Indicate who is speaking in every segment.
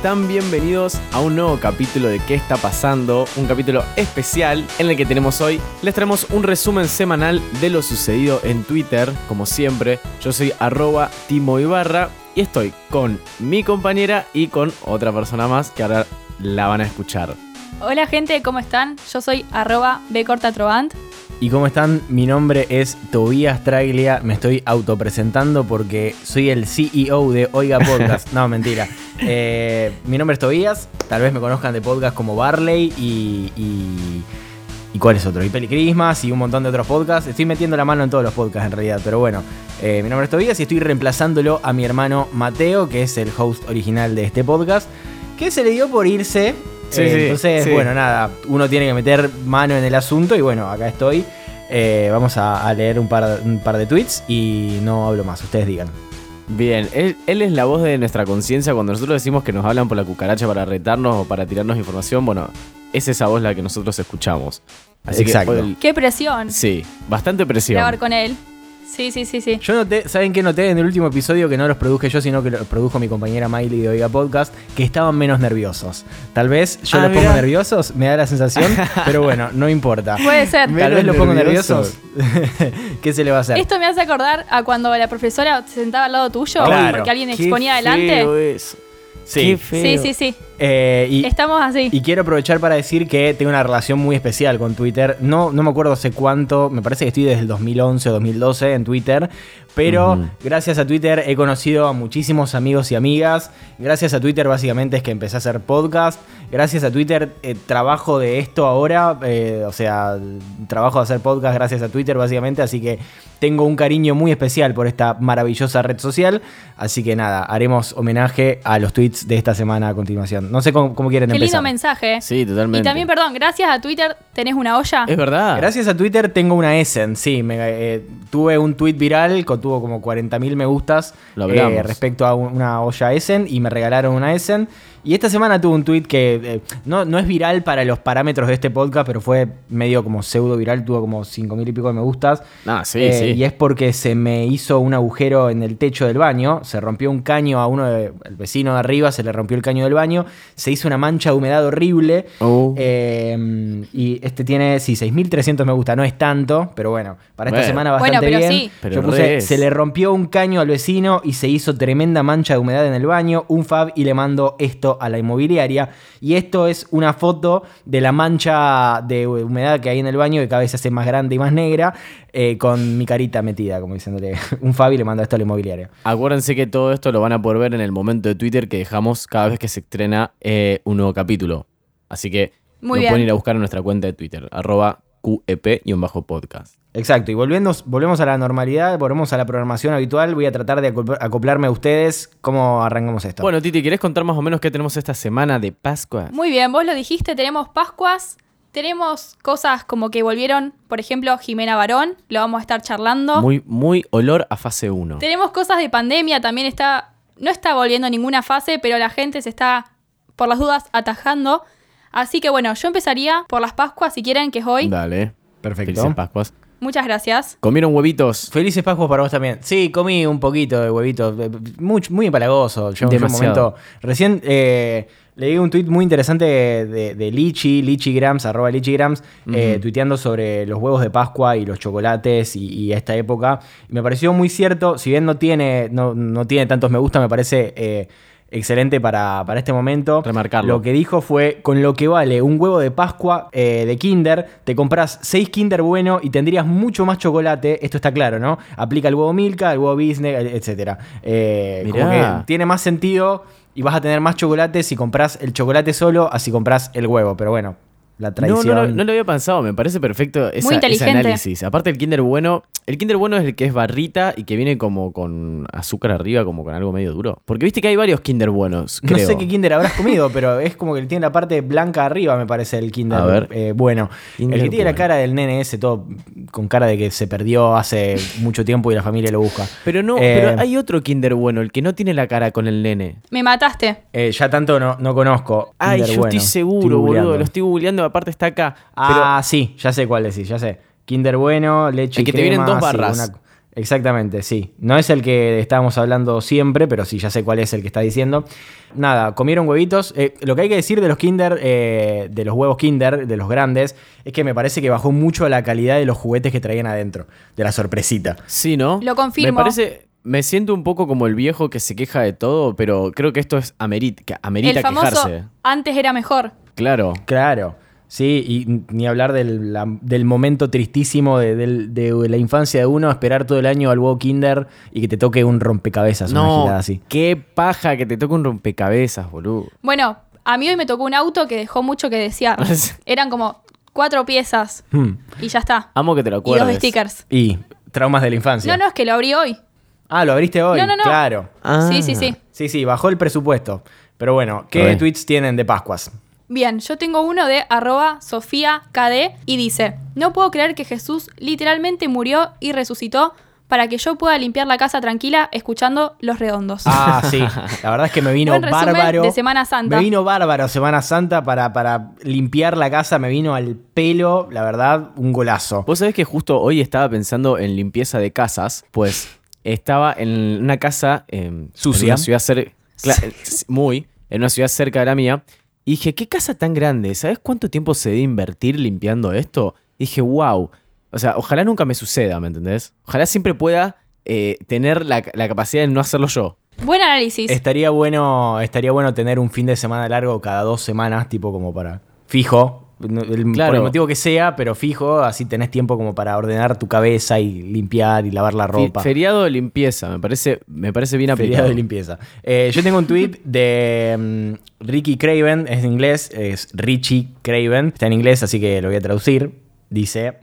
Speaker 1: ¿Cómo están? Bienvenidos a un nuevo capítulo de ¿Qué está pasando? Un capítulo especial en el que tenemos hoy. Les traemos un resumen semanal de lo sucedido en Twitter, como siempre. Yo soy arroba Timo Ibarra y estoy con mi compañera y con otra persona más que ahora la van a escuchar.
Speaker 2: Hola gente, ¿cómo están? Yo soy arroba bcortatrovant.
Speaker 3: ¿Y cómo están? Mi nombre es Tobías Traglia. Me estoy autopresentando porque soy el CEO de Oiga Podcast. No, mentira. Eh, mi nombre es Tobías. Tal vez me conozcan de podcast como Barley y. y ¿Y cuál es otro? Y Pelicrismas y un montón de otros podcasts. Estoy metiendo la mano en todos los podcasts en realidad, pero bueno. eh, mi nombre es Tobías y estoy reemplazándolo a mi hermano Mateo, que es el host original de este podcast, que se le dio por irse.
Speaker 1: Sí,
Speaker 3: Eh,
Speaker 1: sí,
Speaker 3: entonces,
Speaker 1: sí.
Speaker 3: bueno, nada, uno tiene que meter mano en el asunto y bueno, acá estoy. Eh, vamos a, a leer un par, un par de tweets y no hablo más, ustedes digan.
Speaker 1: Bien, él, él es la voz de nuestra conciencia cuando nosotros decimos que nos hablan por la cucaracha para retarnos o para tirarnos información. Bueno, es esa voz la que nosotros escuchamos. Así
Speaker 3: Exacto.
Speaker 1: que, el-
Speaker 2: ¡Qué presión!
Speaker 1: sí, bastante presión.
Speaker 2: Grabar con él. Sí, sí, sí, sí.
Speaker 3: Yo noté, ¿saben qué noté en el último episodio que no los produje yo, sino que lo produjo mi compañera Miley de Oiga Podcast? Que estaban menos nerviosos. Tal vez yo
Speaker 1: Ah,
Speaker 3: los pongo nerviosos, me da la sensación, pero bueno, no importa.
Speaker 2: Puede ser.
Speaker 3: Tal
Speaker 1: Menos
Speaker 3: vez los pongo nerviosos. ¿Qué se le va a hacer?
Speaker 2: Esto me hace acordar a cuando la profesora se sentaba al lado tuyo
Speaker 3: Claro.
Speaker 2: porque alguien
Speaker 1: Qué
Speaker 2: exponía adelante.
Speaker 1: feo eso.
Speaker 3: Sí.
Speaker 1: Qué
Speaker 2: Sí,
Speaker 1: feo.
Speaker 2: sí, sí.
Speaker 3: Eh, y,
Speaker 2: Estamos así.
Speaker 3: Y quiero aprovechar para decir que tengo una relación muy especial con Twitter. No, no me acuerdo hace cuánto, me parece que estoy desde el 2011 o 2012 en Twitter. Pero gracias a Twitter he conocido a muchísimos amigos y amigas. Gracias a Twitter básicamente es que empecé a hacer podcast. Gracias a Twitter eh, trabajo de esto ahora. eh, o sea, trabajo de hacer podcast gracias a Twitter básicamente. Así que tengo un cariño muy especial por esta maravillosa red social. Así que nada, haremos homenaje a los tweets de esta semana a continuación. No sé cómo, cómo quieren
Speaker 2: Qué lindo mensaje.
Speaker 1: Sí, totalmente.
Speaker 2: Y también, perdón, gracias a Twitter tenés una olla.
Speaker 1: Es verdad.
Speaker 3: Gracias a Twitter tengo una Essen, sí. me- eh, tuve un tweet viral, con, tuvo como 40.000 me gustas
Speaker 1: Lo hablamos.
Speaker 3: eh, respecto a un- una olla Essen y me regalaron una Essen. Y esta semana tuve un tweet que eh, no, no es viral para los parámetros de este podcast, pero fue medio como pseudo viral, tuvo como 5.000 y pico de me gustas.
Speaker 1: Ah, sí,
Speaker 3: Eh,
Speaker 1: sí.
Speaker 3: Y es porque se me hizo un agujero en el techo del baño, se rompió un caño a uno, de- el vecino de arriba, se le rompió el caño del baño, se hizo una mancha de humedad horrible.
Speaker 1: Oh.
Speaker 3: Eh, y este tiene, sí, 6.300 me gusta, no es tanto, pero bueno, para esta
Speaker 1: Bueno.
Speaker 3: semana
Speaker 2: Bueno,
Speaker 3: bastante
Speaker 2: pero
Speaker 3: bien.
Speaker 2: sí.
Speaker 1: Pero
Speaker 3: Yo puse, se le rompió un caño al vecino y se hizo tremenda mancha de humedad en el baño, un fab y le mando esto a la inmobiliaria. Y esto es una foto de la mancha de humedad que hay en el baño, que cada vez se hace más grande y más negra, eh, con mi carita metida, como diciéndole, un fab y le mando esto a la inmobiliaria.
Speaker 1: Acuérdense que todo esto lo van a poder ver en el momento de Twitter que dejamos cada vez que se estrena eh, un nuevo capítulo. Así que
Speaker 2: Muy
Speaker 1: lo
Speaker 2: bien.
Speaker 1: pueden ir a buscar en nuestra cuenta de Twitter, arroba QEP-podcast.
Speaker 3: Exacto, y volviendo, volvemos a la normalidad, volvemos a la programación habitual. Voy a tratar de acopl- acoplarme a ustedes. ¿Cómo arrancamos esto?
Speaker 1: Bueno, Titi, ¿querés contar más o menos qué tenemos esta semana de Pascua?
Speaker 2: Muy bien, vos lo dijiste, tenemos Pascuas, tenemos cosas como que volvieron, por ejemplo, Jimena Barón, lo vamos a estar charlando.
Speaker 1: Muy, muy olor a fase 1.
Speaker 2: Tenemos cosas de pandemia, también está, no está volviendo a ninguna fase, pero la gente se está, por las dudas, atajando. Así que bueno, yo empezaría por las Pascuas, si quieren, que es hoy.
Speaker 1: Dale.
Speaker 3: Perfecto.
Speaker 1: Felices Pascuas.
Speaker 2: Muchas gracias.
Speaker 1: ¿Comieron huevitos?
Speaker 3: Felices Pascuas para vos también. Sí, comí un poquito de huevitos. eh, Muy, muy empalagoso. Yo en un momento. Recién eh, leí un tweet muy interesante de, de, de Lichi, Lichigrams, arroba Lichigrams, eh,
Speaker 1: Ujú.
Speaker 3: tuiteando sobre los huevos de Pascua y los chocolates y, y esta época. Y me pareció muy cierto. Si bien no tiene, no, no tiene tantos me gusta, me parece. eh, Excelente para, para este momento.
Speaker 1: Remarcarlo.
Speaker 3: Lo que dijo fue: con lo que vale un huevo de Pascua eh, de Kinder, te compras 6 Kinder bueno y tendrías mucho más chocolate. Esto está claro, ¿no? Aplica el huevo Milka, el huevo Disney, etc. Eh, como que tiene más sentido y vas a tener más chocolate si compras el chocolate solo, así compras el huevo. Pero bueno, la
Speaker 1: No,
Speaker 3: tradición.
Speaker 1: no, lo- no lo había pensado, me parece perfecto esa-
Speaker 2: Muy
Speaker 1: ese análisis. Aparte el Kinder Bueno, el Kinder Bueno es el que es barrita y que viene como con azúcar arriba, como con algo medio duro. Porque viste que hay varios Kinder Buenos,
Speaker 3: No sé qué Kinder habrás comido, pero es como que tiene la parte blanca arriba, me parece, el Kinder.
Speaker 1: A ver.
Speaker 3: eh, bueno,
Speaker 1: Kinder
Speaker 3: el que tiene la cara del nene ese, todo con cara de que se perdió hace mucho tiempo y la familia lo busca.
Speaker 1: Pero no,
Speaker 3: Eh,
Speaker 1: pero hay otro Kinder Bueno, el que no tiene la cara con el nene.
Speaker 2: Me mataste.
Speaker 3: eh, ya tanto no, no conozco.
Speaker 1: Ay,
Speaker 3: Kinder
Speaker 1: yo
Speaker 3: Bueno.
Speaker 1: estoy seguro,
Speaker 3: Estoy
Speaker 1: boludo. Lo estoy googleando, aparte está acá.
Speaker 3: Ah, sí, ya sé cuál decís, ya sé. Kinder Bueno, leche
Speaker 1: El que
Speaker 3: y
Speaker 1: te vienen dos
Speaker 3: sí,
Speaker 1: barras.
Speaker 3: Exactamente, sí. No es el que estábamos hablando siempre, pero sí, ya sé cuál es el que está diciendo. Nada, comieron huevitos. Eh, lo que hay que decir de los Kinder, eh, de los huevos Kinder, de los grandes, es que me parece que bajó mucho la calidad de los juguetes que traían adentro, de la sorpresita.
Speaker 1: sí, ¿no?
Speaker 2: Lo confirmo.
Speaker 1: Me parece, me siento un poco como el viejo que se queja de todo, pero creo que esto es amerita, que amerita
Speaker 2: el famoso
Speaker 1: quejarse.
Speaker 2: antes era mejor.
Speaker 1: Claro.
Speaker 3: Claro. Sí, y ni hablar del, la- del momento tristísimo de, de la infancia de uno, esperar todo el año al huevo Kinder y que te toque un rompecabezas, una
Speaker 1: No,
Speaker 3: girada así.
Speaker 1: qué paja que te toque un rompecabezas, boludo.
Speaker 2: Bueno, a mí hoy me tocó un auto que dejó mucho que desear. Eran como cuatro piezas
Speaker 3: Hmm.
Speaker 2: y ya está.
Speaker 1: Amo que te lo
Speaker 2: Y
Speaker 1: acuerdes.
Speaker 2: dos stickers.
Speaker 3: Y traumas de la infancia.
Speaker 2: No, no, es que lo abrí hoy.
Speaker 3: Ah, lo abriste hoy.
Speaker 2: No, no, no.
Speaker 3: Claro.
Speaker 1: Ah.
Speaker 2: Sí, sí, sí.
Speaker 3: Sí, sí, bajó el presupuesto. Pero bueno, ¿qué tweets tienen de Pascuas?
Speaker 2: Bien, yo tengo uno de arroba Sofía KD y dice, no puedo creer que Jesús literalmente murió y resucitó para que yo pueda limpiar la casa tranquila escuchando Los Redondos.
Speaker 3: Ah, sí. La verdad es que me vino
Speaker 2: Buen
Speaker 3: bárbaro.
Speaker 2: de Semana Santa.
Speaker 3: Me vino bárbaro Semana Santa para, para limpiar la casa. Me vino al pelo, la verdad, un golazo.
Speaker 1: Vos sabés que justo hoy estaba pensando en limpieza de casas, pues estaba en una casa eh,
Speaker 3: Sucia.
Speaker 1: en una ciudad muy, en una ciudad cerca de la mía, y dije, ¿qué casa tan grande? ¿Sabes cuánto tiempo se debe invertir limpiando esto? Y dije, wow. O sea, ojalá nunca me suceda, ¿me entendés? Ojalá siempre pueda eh, tener la, la capacidad de no hacerlo yo.
Speaker 2: Buen análisis.
Speaker 3: Estaría bueno, estaría bueno tener un fin de semana largo cada dos semanas, tipo como para fijo. El-
Speaker 1: Claro.
Speaker 3: Por el motivo que sea, pero fijo, así tenés tiempo como para ordenar tu cabeza y limpiar y lavar la ropa.
Speaker 1: Feriado de limpieza, me parece, me parece bien
Speaker 3: Feriado
Speaker 1: aplicado.
Speaker 3: de limpieza. Eh, yo tengo un tweet de mm, Ricky Craven, es en inglés, es Richie Craven, está en inglés, así que lo voy a traducir. Dice: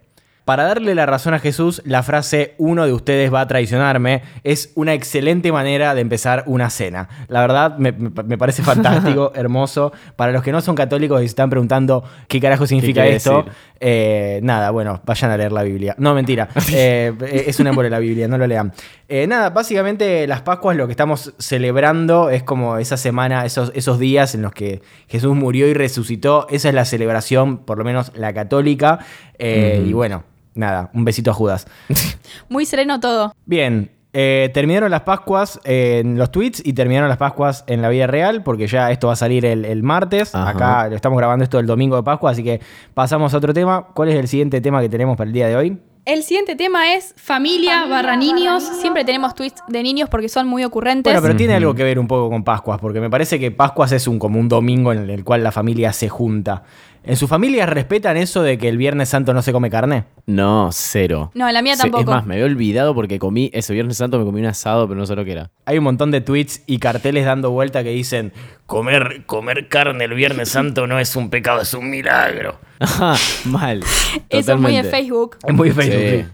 Speaker 3: Para darle la razón a Jesús, la frase uno de ustedes va a traicionarme es una excelente manera de empezar una cena. La verdad, me, parece fantástico, hermoso. Para los que no son católicos y se están preguntando qué carajo significa esto, eh, nada, bueno, vayan a leer la Biblia. No, mentira. Eh, es un embole la Biblia, no lo lean. Eh, nada, básicamente las Pascuas lo que estamos celebrando es como esa semana, esos, esos días en los que Jesús murió y resucitó. Esa es la celebración, por lo menos la católica. Y bueno, nada, un besito a Judas.
Speaker 2: Muy sereno todo.
Speaker 3: Bien, eh, terminaron las Pascuas en los tweets y terminaron las Pascuas en la vida real, porque ya esto va a salir el, el martes.
Speaker 1: Ajá.
Speaker 3: Acá estamos grabando esto el domingo de Pascua, así que pasamos a otro tema. ¿Cuál es el siguiente tema que tenemos para el día de hoy?
Speaker 2: El siguiente tema es familia, barra niños. Siempre tenemos tweets de niños porque son muy ocurrentes.
Speaker 3: Bueno, pero tiene algo que ver un poco con Pascuas, porque me parece que Pascuas es un, como un domingo en el cual la familia se junta. ¿En su familia respetan eso de que el Viernes Santo no se come carne?
Speaker 1: No, cero.
Speaker 2: No, la mía
Speaker 1: Se-
Speaker 2: tampoco.
Speaker 1: Es más, me había olvidado porque comí, ese Viernes Santo me comí un asado, pero no sé lo que era.
Speaker 3: Hay un montón de tweets y carteles dando vuelta que dicen comer, comer carne el Viernes Santo no es un pecado, es un milagro.
Speaker 1: Ajá, mal.
Speaker 2: Eso es muy de
Speaker 1: Totalmente.
Speaker 2: Facebook.
Speaker 3: Es muy Facebook.
Speaker 1: Sí.
Speaker 3: sí.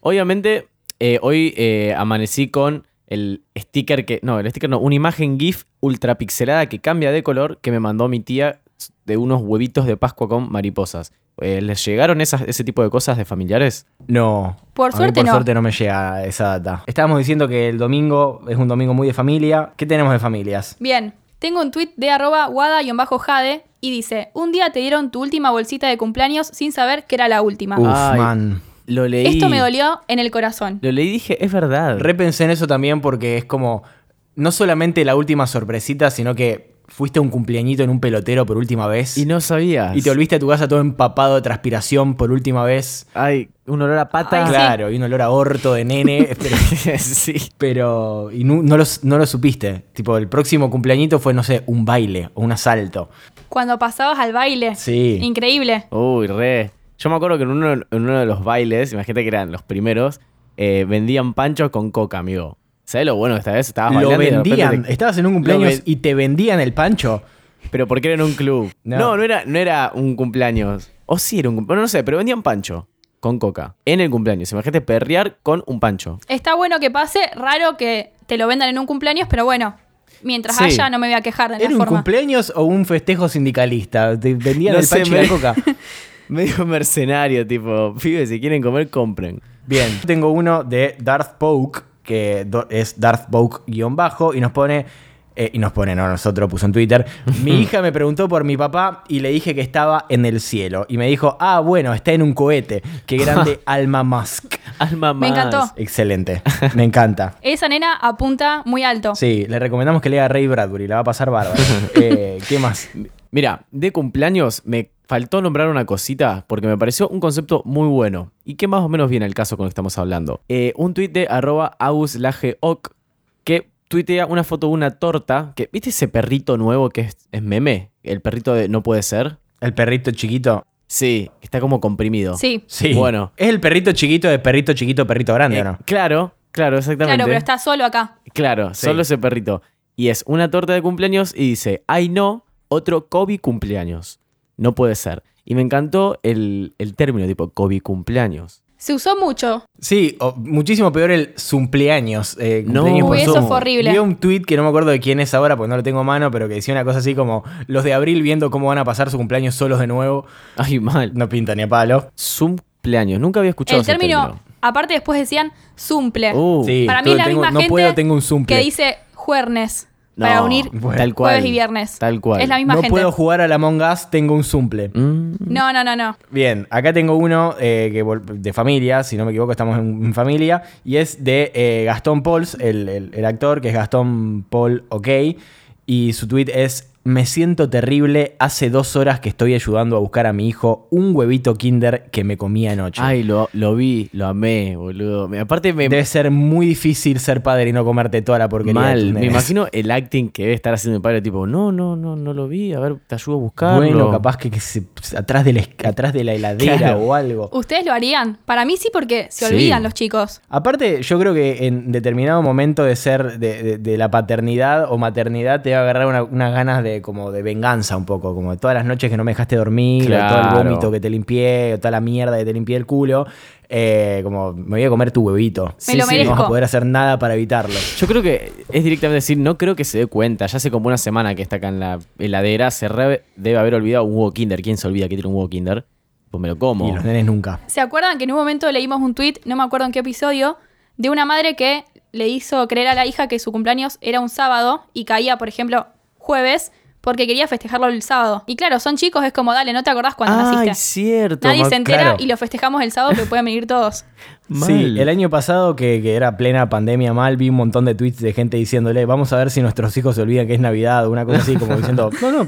Speaker 1: Obviamente, eh, hoy eh, amanecí con el sticker que. No, el sticker no, una imagen GIF ultra pixelada que cambia de color que me mandó mi tía de unos huevitos de Pascua con mariposas. Eh, ¿Les llegaron esas, ese tipo de cosas de familiares?
Speaker 3: No.
Speaker 2: Por
Speaker 3: A mí
Speaker 2: suerte
Speaker 3: por
Speaker 2: no.
Speaker 3: suerte no me llega esa data. Estábamos diciendo que el domingo es un domingo muy de familia. ¿Qué tenemos de familias?
Speaker 2: Bien, tengo un tweet de arroba wada-jade y dice, un día te dieron tu última bolsita de cumpleaños sin saber que era la última.
Speaker 3: Uf,
Speaker 1: Ay.
Speaker 3: man.
Speaker 1: Lo leí.
Speaker 2: Esto me dolió en el corazón.
Speaker 1: Lo leí y dije, es verdad.
Speaker 3: Repensé en eso también porque es como no solamente la última sorpresita, sino que fuiste a un cumpleañito en un pelotero por última vez
Speaker 1: y no sabías.
Speaker 3: y te volviste a tu casa todo empapado de transpiración por última vez.
Speaker 1: Ay, un olor a pata.
Speaker 2: Ay, sí.
Speaker 3: Claro, y un olor a orto de nene, pero,
Speaker 1: sí.
Speaker 3: pero- y no, no lo, no lo supiste. Tipo, el próximo cumpleañito fue, no sé, un baile o un asalto.
Speaker 2: Cuando pasabas al baile.
Speaker 3: Sí.
Speaker 2: Increíble.
Speaker 1: Uy, re. Yo me acuerdo que en uno, en uno de los bailes, imagínate que eran los primeros, eh, vendían panchos con coca, amigo. ¿Sabes lo bueno que esta vez estabas
Speaker 3: Lo
Speaker 1: bailando y de repente
Speaker 3: vendían.
Speaker 1: te-
Speaker 3: Estabas en un cumpleaños
Speaker 1: ven-
Speaker 3: y te vendían el pancho.
Speaker 1: Pero porque era en un club.
Speaker 3: No.
Speaker 1: No, no, era, no era un cumpleaños. O sí era un cumpleaños. no sé, pero vendían pancho con coca. En el cumpleaños. Imagínate perrear con un pancho.
Speaker 2: Está bueno que pase, raro que te lo vendan en un cumpleaños, pero bueno, mientras
Speaker 1: Sí.
Speaker 2: haya no me voy a quejar de la
Speaker 3: ¿Era un
Speaker 2: forma.
Speaker 3: cumpleaños o un festejo sindicalista? Te vendían
Speaker 1: No
Speaker 3: el
Speaker 1: sé,
Speaker 3: pancho y la
Speaker 1: me-
Speaker 3: coca.
Speaker 1: Medio mercenario, tipo, pibes, si quieren comer, compren.
Speaker 3: Bien, tengo uno de Darth Poke, que es Darth Poke-bajo, y nos pone, eh, y nos pone, no, nosotros puso en Twitter, mi hija me preguntó por mi papá y le dije que estaba en el cielo. Y me dijo, ah, bueno, está en un cohete. Qué grande Alma Musk.
Speaker 1: Alma
Speaker 2: Me
Speaker 1: más.
Speaker 2: encantó.
Speaker 3: Excelente, me encanta.
Speaker 2: Esa nena apunta muy alto.
Speaker 3: Sí, le recomendamos que lea Ray Bradbury, la va a pasar bárbaro. Eh, ¿Qué más?
Speaker 1: Mira, de cumpleaños me faltó nombrar una cosita porque me pareció un concepto muy bueno y que más o menos viene al caso con lo que estamos hablando. Eh, un tuit de arroba auslageoc que tuitea una foto de una torta que, ¿viste ese perrito nuevo que es, es meme? El perrito de No puede ser.
Speaker 3: El perrito chiquito.
Speaker 1: Sí, está como comprimido.
Speaker 2: Sí,
Speaker 3: Sí.
Speaker 1: Bueno.
Speaker 3: Es el perrito chiquito de perrito chiquito, perrito grande,
Speaker 1: Eh,
Speaker 3: ¿o no?
Speaker 1: Claro, claro, exactamente.
Speaker 2: claro, pero está solo acá.
Speaker 1: Claro,
Speaker 3: Sí.
Speaker 1: solo ese perrito. Y es una torta de cumpleaños y dice, ay no, otro Kobe cumpleaños. No puede ser. Y me encantó el, el término tipo Kobe cumpleaños.
Speaker 2: Se usó mucho.
Speaker 3: Sí, o muchísimo peor el cumpleaños. eh,
Speaker 1: No.
Speaker 3: cumpleaños por
Speaker 2: Uy, eso fue horrible.
Speaker 3: Vi un tweet que no me acuerdo de quién es ahora porque no lo tengo a mano, pero que decía una cosa así como los de abril viendo cómo van a pasar su cumpleaños solos de nuevo.
Speaker 1: Ay, mal.
Speaker 3: No pinta ni a palo.
Speaker 1: Cumpleaños. Nunca había escuchado
Speaker 2: El
Speaker 1: ese
Speaker 2: término, aparte después decían zumple.
Speaker 1: Uh,
Speaker 3: Sí.
Speaker 2: Para mí es la
Speaker 3: tengo-
Speaker 2: misma
Speaker 3: no
Speaker 2: gente
Speaker 3: puedo, tengo un zumple.
Speaker 2: que dice juernes
Speaker 1: no,
Speaker 2: para unir
Speaker 3: Bueno.
Speaker 1: tal cual.
Speaker 2: jueves y viernes.
Speaker 1: Tal cual.
Speaker 2: Es la misma
Speaker 3: No
Speaker 2: gente.
Speaker 3: puedo jugar a la Among Us, tengo un zumple.
Speaker 1: Mm,
Speaker 2: No, no, no, no.
Speaker 3: Bien, acá tengo uno eh, que de familia, si no me equivoco, estamos en, en familia, y es de eh, Gastón Pauls, el, el- el actor, que es Gastón Paul OK, y su tweet es, me siento terrible, hace dos horas que estoy ayudando a buscar a mi hijo un huevito kinder que me comí anoche.
Speaker 1: Ay, lo, lo vi, lo amé, boludo. Me- aparte me...
Speaker 3: Debe ser muy difícil ser padre y no comerte toda la porquería. de tus
Speaker 1: Mal, me
Speaker 3: nenes.
Speaker 1: imagino el acting que debe estar haciendo mi padre, tipo, no, no, no, no lo vi, a ver, te ayudo a buscarlo.
Speaker 3: Bueno, capaz que, que se- atrás, de la, atrás de la heladera
Speaker 1: Claro.
Speaker 3: o algo.
Speaker 2: ¿Ustedes lo harían? Para mí sí, porque se
Speaker 1: Sí.
Speaker 2: olvidan los chicos.
Speaker 3: Aparte, yo creo que en determinado momento de ser de, de- de la paternidad o maternidad te va a agarrar una- unas ganas de como de venganza un poco, como de todas las noches que no me dejaste dormir, o todo el vómito que te limpié, o toda la mierda que te limpié el culo, eh, como me voy a comer tu huevito.
Speaker 2: Me lo
Speaker 3: No
Speaker 2: merezco.
Speaker 3: vas a poder hacer nada para evitarlo.
Speaker 1: Yo creo que es directamente decir, no creo que se dé cuenta. Ya hace como una semana que está acá en la heladera, se re- debe haber olvidado un huevo Kinder. ¿Quién se olvida que tiene un huevo Kinder? Pues me lo como.
Speaker 3: Y los nenes nunca.
Speaker 2: ¿Se acuerdan que en un momento leímos un tweet, no me acuerdo en qué episodio, de una madre que le hizo creer a la hija que su cumpleaños era un sábado y caía, por ejemplo, jueves, porque quería festejarlo el sábado? Y claro, son chicos, es como, dale, no te acordás cuando
Speaker 1: Ay,
Speaker 2: naciste.
Speaker 1: cierto.
Speaker 2: Nadie se entera
Speaker 3: claro.
Speaker 2: y lo festejamos el sábado que pueden venir todos.
Speaker 1: Mal.
Speaker 3: Sí, el año pasado, que, que era plena pandemia mal, vi un montón de tweets de gente diciéndole, vamos a ver si nuestros hijos se olvidan que es Navidad, o una cosa así, como diciendo, no, no,